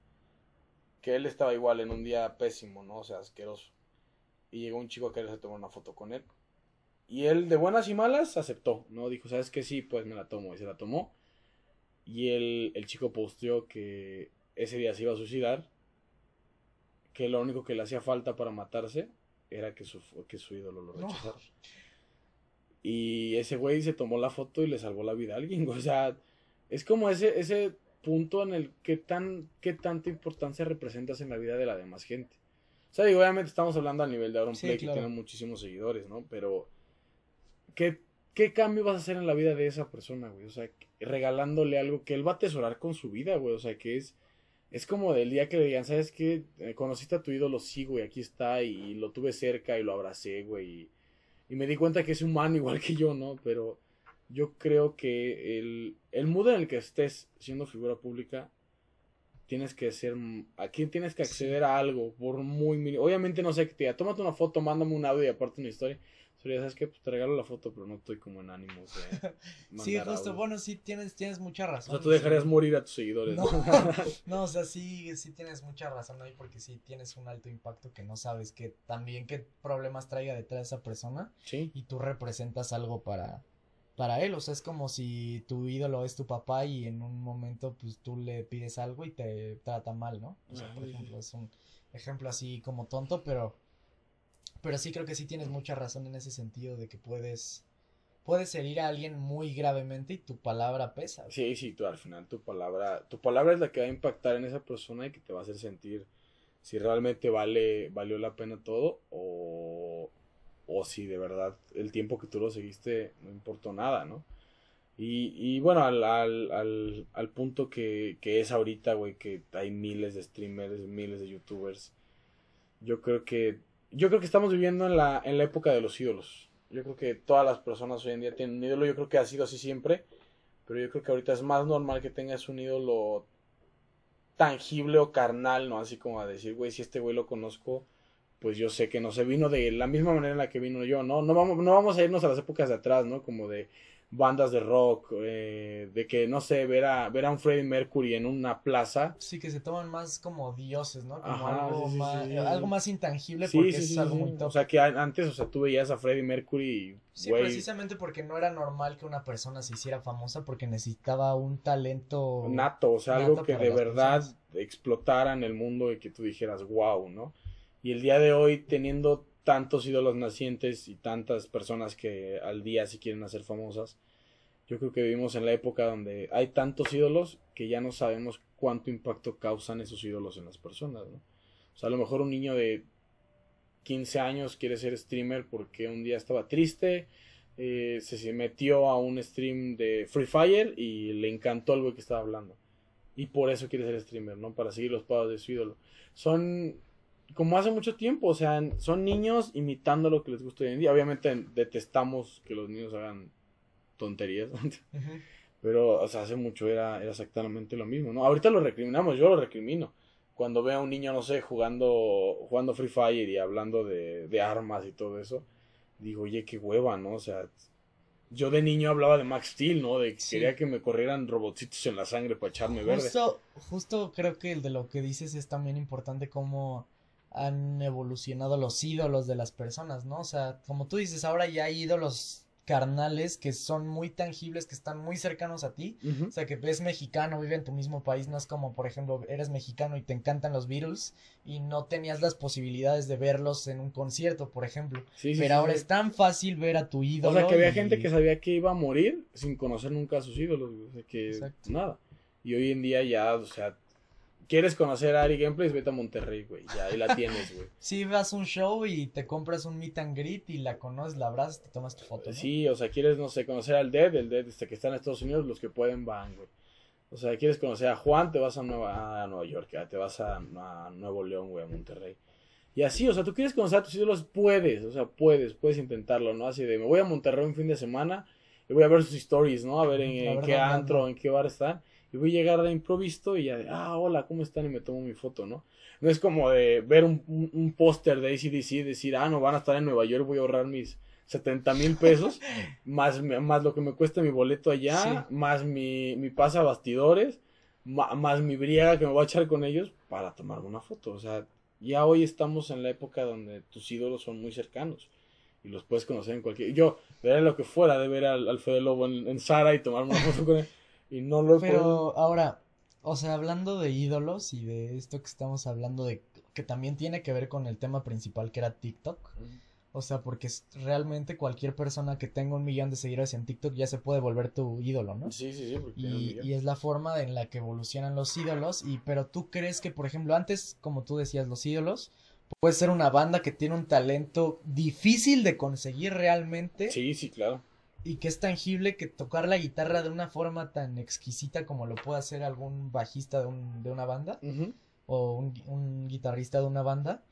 Que él estaba igual en un día pésimo, ¿no? O sea, asqueroso. Y llegó un chico a quererse tomar una foto con él. Y él, de buenas y malas, aceptó, ¿no? Dijo, ¿sabes qué? Sí, pues me la tomo. Y se la tomó. Y el, el chico posteó que ese día se iba a suicidar. Que lo único que le hacía falta para matarse era que su, que su ídolo lo No. rechazara. Y ese güey se tomó la foto y le salvó la vida a alguien. O sea, es como ese, ese punto en el que tan, qué tanta importancia representas en la vida de la demás gente. O sea, digo, obviamente estamos hablando a nivel de Aaron Sí, Play, claro. que tiene muchísimos seguidores, ¿no? Pero, ¿qué, ¿qué cambio vas a hacer en la vida de esa persona, güey? O sea, regalándole algo que él va a atesorar con su vida, güey. O sea, que es, es como del día que le digan, ¿sabes qué? Eh, conociste a tu ídolo, sí, güey, aquí está, y lo tuve cerca y lo abracé, güey. Y, y me di cuenta que es humano igual que yo, ¿no? Pero yo creo que el, el mood en el que estés siendo figura pública, tienes que ser, aquí tienes que acceder a algo, por muy mínimo. Obviamente no sé que te diga, tómate una foto, mándame un audio y aparte una historia. Sería, ¿sabes qué? Pues te regalo la foto, pero no estoy como en ánimos de Sí, justo, bueno, sí tienes, tienes mucha O razón. sea, tú dejarías morir a tus seguidores, ¿no? No, no, o sea, sí, sí tienes mucha razón ahí porque sí tienes un alto impacto que no sabes que también qué problemas traiga detrás esa persona sí. y tú representas algo para, para él, o sea, es como si tu ídolo es tu papá y en un momento pues tú le pides algo y te trata mal, ¿no? O sea, por Ay. ejemplo, es un ejemplo así como tonto, pero pero sí creo que sí tienes mucha razón en ese sentido de que puedes puedes herir a alguien muy gravemente y tu palabra pesa. Sí, sí, tú al final tu palabra, tu palabra es la que va a impactar en esa persona y que te va a hacer sentir si realmente vale, valió la pena todo o, o si de verdad el tiempo que tú lo seguiste no importó nada, ¿no? Y, y bueno, al, al, al, al punto que, que es ahorita, güey, que hay miles de streamers, miles de youtubers, yo creo que, yo creo que estamos viviendo en la, en la época de los ídolos. Yo creo que todas las personas hoy en día tienen un ídolo, yo creo que ha sido así siempre, pero yo creo que ahorita es más normal que tengas un ídolo tangible o carnal, ¿no? Así como a decir, güey, si este güey lo conozco, pues yo sé que no se vino de la misma manera en la que vino yo, ¿no? No vamos, no vamos a irnos a las épocas de atrás, ¿no? Como de bandas de rock, eh, de que, no sé, ver a, ver a un Freddie Mercury en una plaza. Sí, que se toman más como dioses, ¿no? Como Ajá, algo, sí, sí, más, sí. algo más intangible Sí, porque sí, es sí, algo sí. muy top. O sea, que antes, o sea, tú veías a Freddie Mercury y, sí, precisamente porque no era normal que una persona se hiciera famosa porque necesitaba un talento nato, o sea, nato algo que de verdad personas. explotara en el mundo y que tú dijeras, wow, ¿no? Y el día de hoy, teniendo tantos ídolos nacientes y tantas personas que al día si quieren hacer famosas, yo creo que vivimos en la época donde hay tantos ídolos que ya no sabemos cuánto impacto causan esos ídolos en las personas, ¿no? O sea, a lo mejor un niño de 15 años quiere ser streamer porque un día estaba triste, eh, se, se metió a un stream de Free Fire y le encantó el güey que estaba hablando. Y por eso quiere ser streamer, ¿no? Para seguir los pasos de su ídolo. Son como hace mucho tiempo, o sea, son niños imitando lo que les gusta hoy en día. Obviamente detestamos que los niños hagan tonterías, pero, o sea, hace mucho era, era exactamente lo mismo, ¿no? Ahorita lo recriminamos, yo lo recrimino. Cuando veo a un niño, no sé, jugando, jugando Free Fire y hablando de, de armas y todo eso, digo, oye, qué hueva, ¿no? O sea, yo de niño hablaba de Max Steel, ¿no? De que Sí. quería que me corrieran robotcitos en la sangre para echarme verde. Justo, creo que el de lo que dices es también importante cómo han evolucionado los ídolos de las personas, ¿no? O sea, como tú dices, ahora ya hay ídolos carnales que son muy tangibles, que están muy cercanos a ti. O sea, que ves mexicano, vive en tu mismo país, no es como, por ejemplo, eres mexicano y te encantan los Beatles y no tenías las posibilidades de verlos en un concierto, por ejemplo. Sí, sí, Pero sí, ahora es tan fácil ver a tu ídolo. O sea, que había y- gente que sabía que iba a morir sin conocer nunca a sus ídolos, o sea, que Exacto. nada. Y hoy en día ya, o sea, ¿Quieres conocer a Ari Gameplays? Vete a Monterrey, güey. Ya ahí la tienes, güey. Sí, vas a un show y te compras un meet and greet y la conoces, la abrazas, te tomas tu foto. ¿no? Sí, o sea, quieres, no sé, conocer al Dead, el Dead este que está en Estados Unidos, los que pueden van, güey. O sea, quieres conocer a Juan, te vas a Nueva, a Nueva York, te vas a, a Nuevo León, güey, a Monterrey. Y así, o sea, tú quieres conocer a tus ídolos, puedes, o sea, puedes, puedes intentarlo, ¿no? Así de, me voy a Monterrey un fin de semana y voy a ver sus stories, ¿no? A ver en, en qué antro, en qué bar están. Y voy a llegar de improviso y ya de, ah, hola, ¿cómo están? Y me tomo mi foto, ¿no? No es como de ver un, un, un póster de ACDC y decir, ah, no, van a estar en Nueva York, voy a ahorrar mis 70 mil pesos, más, más lo que me cuesta mi boleto allá, más mi, mi pasa a bastidores, ma- más mi briaga que me voy a echar con ellos para tomarme una foto. O sea, ya hoy estamos en la época donde tus ídolos son muy cercanos y los puedes conocer en cualquier... Yo, veré lo que fuera de ver al, al Fede Lobo en, en Sara y tomarme una foto con él y no lo he podido. Pero ahora, o sea, hablando de ídolos y de esto que estamos hablando de que también tiene que ver con el tema principal que era TikTok. O sea, porque es- realmente cualquier persona que tenga un millón de seguidores en TikTok ya se puede volver tu ídolo, ¿no? Sí, sí, sí. Y, y es la forma en la que evolucionan los ídolos. Y, pero tú crees que, por ejemplo, antes, como tú decías, los ídolos, puede ser una banda que tiene un talento difícil de conseguir realmente Sí, sí, claro. Y que es tangible que tocar la guitarra de una forma tan exquisita como lo puede hacer algún bajista de, un- de una banda o un, un guitarrista de una banda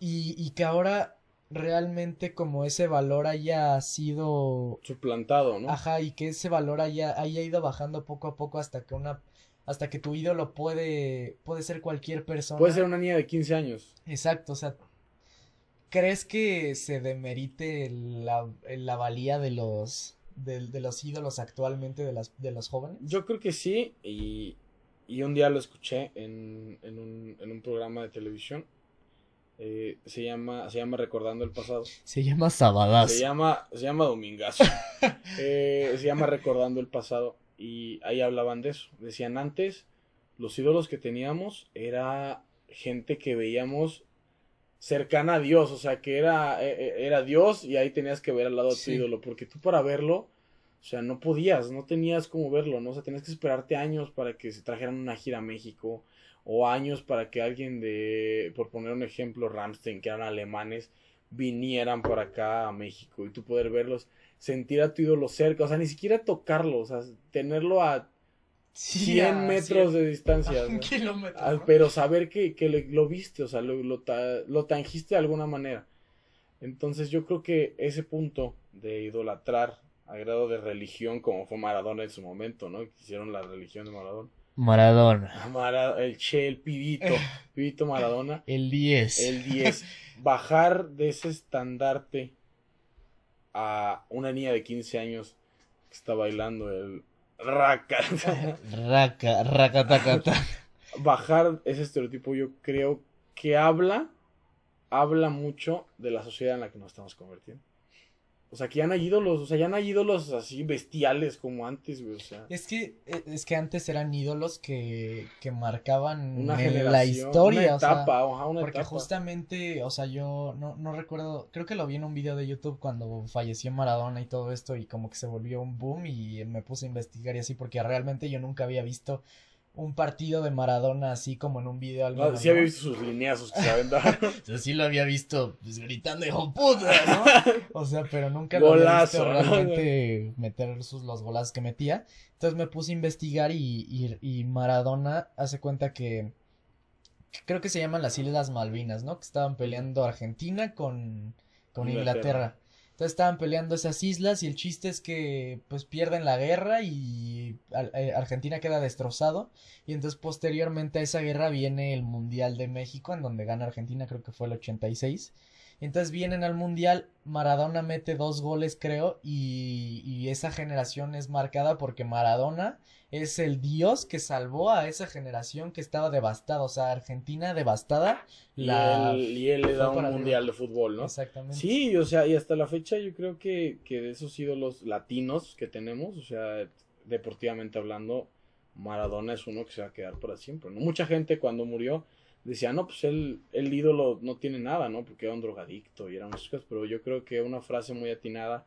y, y que ahora realmente como ese valor haya sido Suplantado, ¿no? ajá y que ese valor haya, haya ido bajando poco a poco hasta que una hasta que tu ídolo puede puede ser cualquier persona Puede ser una niña de 15 años. exacto o sea crees que se demerite la, la valía de los de, de los ídolos actualmente de las de los jóvenes Yo creo que sí, y, y un día lo escuché en, en, un, en un programa de televisión. Eh, se llama se llama Recordando el Pasado. se llama Sabadazo Se llama se llama Domingazo. Eh, se llama Recordando el Pasado y ahí hablaban de eso. Decían antes los ídolos que teníamos era gente que veíamos cercana a Dios, o sea, que era eh, eh, era Dios y ahí tenías que ver al lado de tu ídolo, porque tú para verlo o sea, no podías, no tenías cómo verlo, ¿no? O sea, tenías que esperarte años para que se trajeran una gira a México, o años para que alguien de, por poner un ejemplo, Ramstein, que eran alemanes, vinieran por acá a México y tú poder verlos, sentir a tu ídolo cerca, o sea, ni siquiera tocarlo, o sea, tenerlo a 100 a metros 100 de distancia, a un ¿no? kilómetro, Ah, ¿no? pero saber que, que lo viste, o sea, lo, lo, ta- lo tangiste de alguna manera. Entonces yo creo que ese punto de idolatrar a grado de religión, como fue Maradona en su momento, ¿no? Que hicieron la religión de Maradona. Maradona. Mara- el Che, el Pibito, Pibito Maradona, El 10. el 10. Bajar de ese estandarte a una niña de 15 años que está bailando el raca. Raca, raca, taca, taca. bajar ese estereotipo yo creo que habla habla mucho de la sociedad en la que nos estamos convirtiendo. O sea, que ya no hay ídolos, o sea, ya no hay ídolos así bestiales como antes, güey, o sea. Es que, eh, es que antes eran ídolos que, que marcaban Una en generación, la historia, una o sea, etapa, ajá, una porque etapa. justamente, o sea, yo no, no recuerdo, creo que lo vi en un video de YouTube cuando falleció Maradona y todo esto y como que se volvió un boom y me puse a investigar y así porque realmente yo nunca había visto un partido de Maradona así como en un video al No, menos, sí había ¿no? visto sus lineazos que se aventaron. Yo sí lo había visto pues, gritando hijo puta, ¿no? O sea, pero nunca lo había visto ¿no? realmente meter sus, los golazos que metía. Entonces me puse a investigar y, y, y Maradona hace cuenta que, que creo que se llaman las Islas Malvinas, ¿no? Que estaban peleando Argentina con, con Inglaterra. Inglaterra. Entonces estaban peleando esas islas y el chiste es que pues pierden la guerra y eh, Argentina queda destrozado y entonces posteriormente a esa guerra viene el Mundial de México en donde gana Argentina, creo que fue el 86. Entonces vienen al Mundial, Maradona mete dos goles creo y, y esa generación es marcada porque Maradona es el dios que salvó a esa generación que estaba devastada, o sea, Argentina devastada. Y, La... él, y él le da un arriba. mundial de fútbol, ¿no? Exactamente. Sí, o sea, y hasta la fecha yo creo que, que de esos ídolos latinos que tenemos, o sea, deportivamente hablando, Maradona es uno que se va a quedar para siempre, ¿no? Mucha gente cuando murió decía, no, pues él, el ídolo no tiene nada, ¿no? Porque era un drogadicto y eran muchas cosas, pero yo creo que una frase muy atinada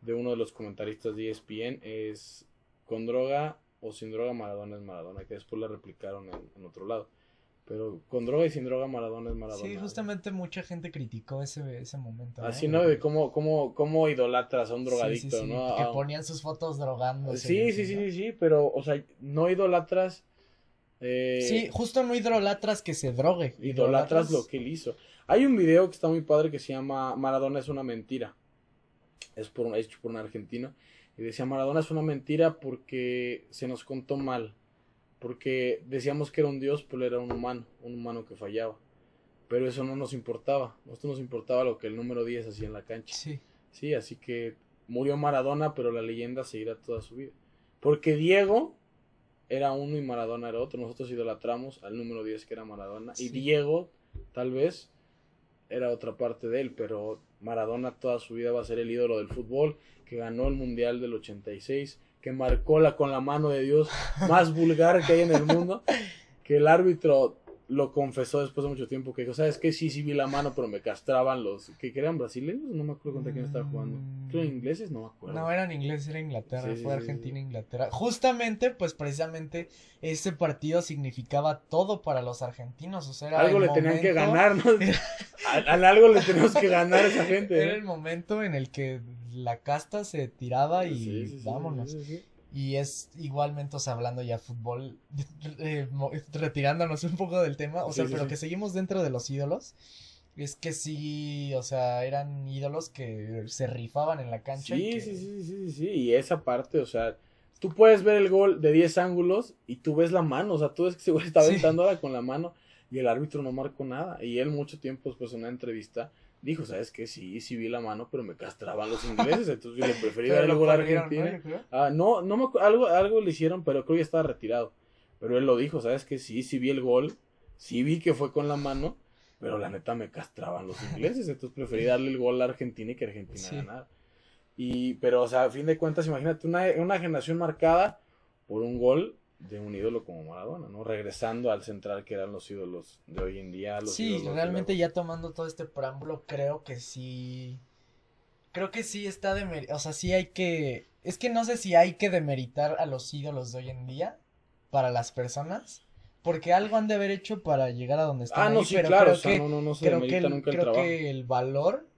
de uno de los comentaristas de ESPN es, con droga o sin droga Maradona es Maradona, que después la replicaron en, en otro lado. Pero con droga y sin droga Maradona es Maradona. Sí, justamente mucha gente criticó ese, ese momento. Así, ¿no? De cómo, cómo, cómo idolatras a un drogadicto, Sí, sí, sí, ¿no? Que ponían sus fotos drogándose. Sí, sí, sí, sí, sí, pero, o sea, no idolatras. Eh, Sí, justo no idolatras que se drogue. idolatras lo que él hizo. Hay un video que está muy padre que se llama Maradona es una mentira. Es por, un- hecho por un argentino. Y decía Maradona es una mentira porque se nos contó mal. Porque decíamos que era un dios, pero era un humano, un humano que fallaba. Pero eso no nos importaba. Nosotros nos importaba lo que el número 10 hacía en la cancha. Sí. Sí, así que murió Maradona, pero la leyenda seguirá toda su vida. Porque Diego era uno y Maradona era otro. Nosotros idolatramos al número 10 que era Maradona. Y. Diego, tal vez, era otra parte de él, pero Maradona toda su vida va a ser el ídolo del fútbol, que ganó el Mundial del 86, que marcó la con la mano de Dios más vulgar que hay en el mundo, que el árbitro lo confesó después de mucho tiempo, que dijo, ¿sabes qué? Sí, sí vi la mano, pero me castraban los... que eran brasileños? No me acuerdo contra quién estaba jugando. Creo ingleses, no me acuerdo. No, eran ingleses, era Inglaterra, Sí, fue sí, Argentina, sí. Inglaterra. Justamente, pues precisamente ese partido significaba todo para los argentinos, o sea, era algo el le tenían que ganar, ¿no? a, a algo le tenemos que ganar a esa gente. Era ¿no? el momento en el que la casta se tiraba y vámonos. Y es igualmente, o sea, hablando ya fútbol, eh, retirándonos un poco del tema, o Sí, sea, sí, pero sí. que seguimos dentro de los ídolos. Es que sí, o sea, eran ídolos que se rifaban en la cancha. y Sí, que- sí, sí, sí, sí, sí, y esa parte, o sea, tú puedes ver el gol de 10 ángulos y tú ves la mano, o sea, tú ves que güey está Sí. aventándola con la mano y el árbitro no marcó nada. Y él mucho tiempo después en una entrevista dijo, ¿sabes qué? Sí, sí vi la mano, pero me castraban los ingleses, entonces yo le preferí dar el gol a. Argentina. Creo. Ah, no, no me algo, algo le hicieron, pero creo que ya estaba retirado. Pero él lo dijo, ¿sabes qué? Sí, sí vi el gol, sí vi que fue con la mano, pero la neta me castraban los ingleses, entonces preferí darle el gol a Argentina y que Argentina Sí. ganara. Y, pero, o sea, a fin de cuentas, imagínate una, una generación marcada por un gol de un ídolo como Maradona, ¿no? Regresando al central que eran los ídolos de hoy en día. Los Sí, realmente ya tomando todo este preámbulo, creo que sí. Creo que sí está de. O sea, sí hay que. Es que no sé si hay que demeritar a los ídolos de hoy en día para las personas. Porque algo han de haber hecho para llegar a donde están. Ah, no, ahí, sí, pero claro, creo o sea, que, no, no, no se creo que demerita el, nunca el creo trabajo. que el valor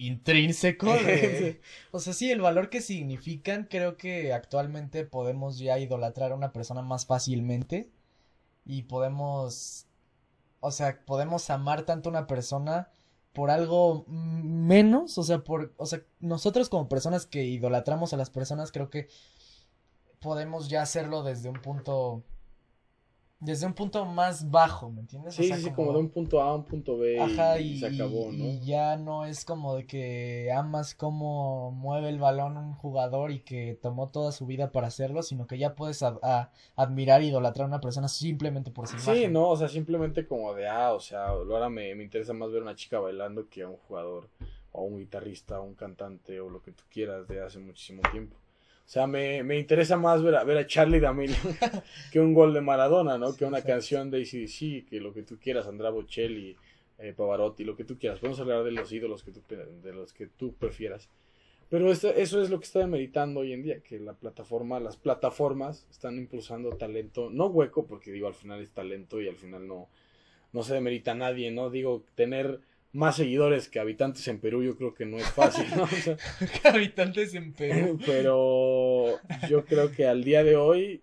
intrínseco de, o sea, sí, el valor que significan, creo que actualmente podemos ya idolatrar a una persona más fácilmente y podemos, o sea, podemos amar tanto a una persona por algo menos, o sea, por, o sea, nosotros como personas que idolatramos a las personas, creo que podemos ya hacerlo desde un punto, desde un punto más bajo, ¿me entiendes? O Sí, sea, sí, sí, como de un punto A a un punto B y, Ajá, y y, se acabó, ¿no? y ya no es como de que amas cómo mueve el balón un jugador y que tomó toda su vida para hacerlo, sino que ya puedes a- a- admirar e idolatrar a una persona simplemente por su Sí, imagen. no, o sea, simplemente como de, ah, o sea, ahora me, me interesa más ver a una chica bailando que a un jugador, o a un guitarrista, o un cantante, o lo que tú quieras de hace muchísimo tiempo. O sea, me, me interesa más ver a, ver a Charlie D'Amelio que un gol de Maradona, ¿no? Que una canción de ACDC, que lo que tú quieras, Andrea Bocelli, eh, Pavarotti, lo que tú quieras. Podemos hablar de los ídolos que tú, de los que tú prefieras. Pero esto, eso es lo que está demeritando hoy en día, que la plataforma, las plataformas están impulsando talento, no hueco, porque digo, al final es talento y al final no, no se demerita a nadie, ¿no? Digo, tener más seguidores que habitantes en Perú yo creo que no es fácil, ¿no? O sea, Habitantes en Perú. pero yo creo que al día de hoy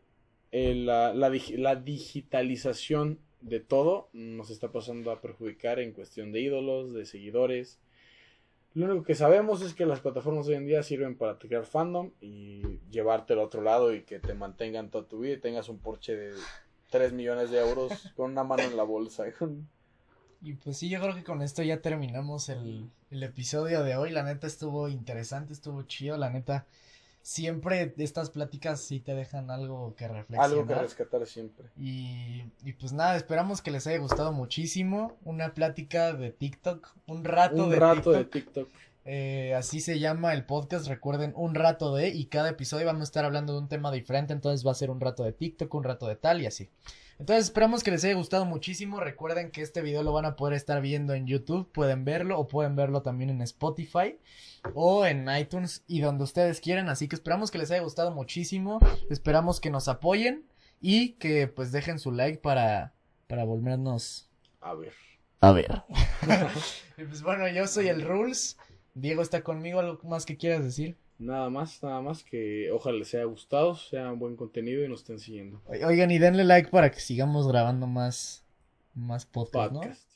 eh, la, la, dig- la digitalización de todo nos está pasando a perjudicar en cuestión de ídolos, de seguidores. Lo único que sabemos es que las plataformas hoy en día sirven para crear fandom y llevarte al otro lado y que te mantengan toda tu vida y tengas un Porsche de 3 millones de euros con una mano en la bolsa. Y pues sí, yo creo que con esto ya terminamos el, el episodio de hoy. La neta estuvo interesante, estuvo chido. La neta, siempre estas pláticas sí te dejan algo que reflexionar. Algo que rescatar siempre. Y, y pues nada, esperamos que les haya gustado muchísimo. Una plática de TikTok, un rato Un de rato de TikTok. TikTok. Eh, así se llama el podcast, recuerden, un rato de, y cada episodio vamos a estar hablando de un tema diferente, entonces va a ser un rato de TikTok, un rato de tal y así. Entonces esperamos que les haya gustado muchísimo, recuerden que este video lo van a poder estar viendo en YouTube, pueden verlo o pueden verlo también en Spotify o en iTunes y donde ustedes quieran, así que esperamos que les haya gustado muchísimo, esperamos que nos apoyen y que pues dejen su like para, para volvernos A ver. a ver. pues bueno, yo soy el Rules. Diego está conmigo, ¿algo más que quieras decir? Nada más, nada más que ojalá les haya gustado, sea un buen contenido y nos estén siguiendo. Oigan, y denle like para que sigamos grabando más, más podcast, ¿no? Podcast.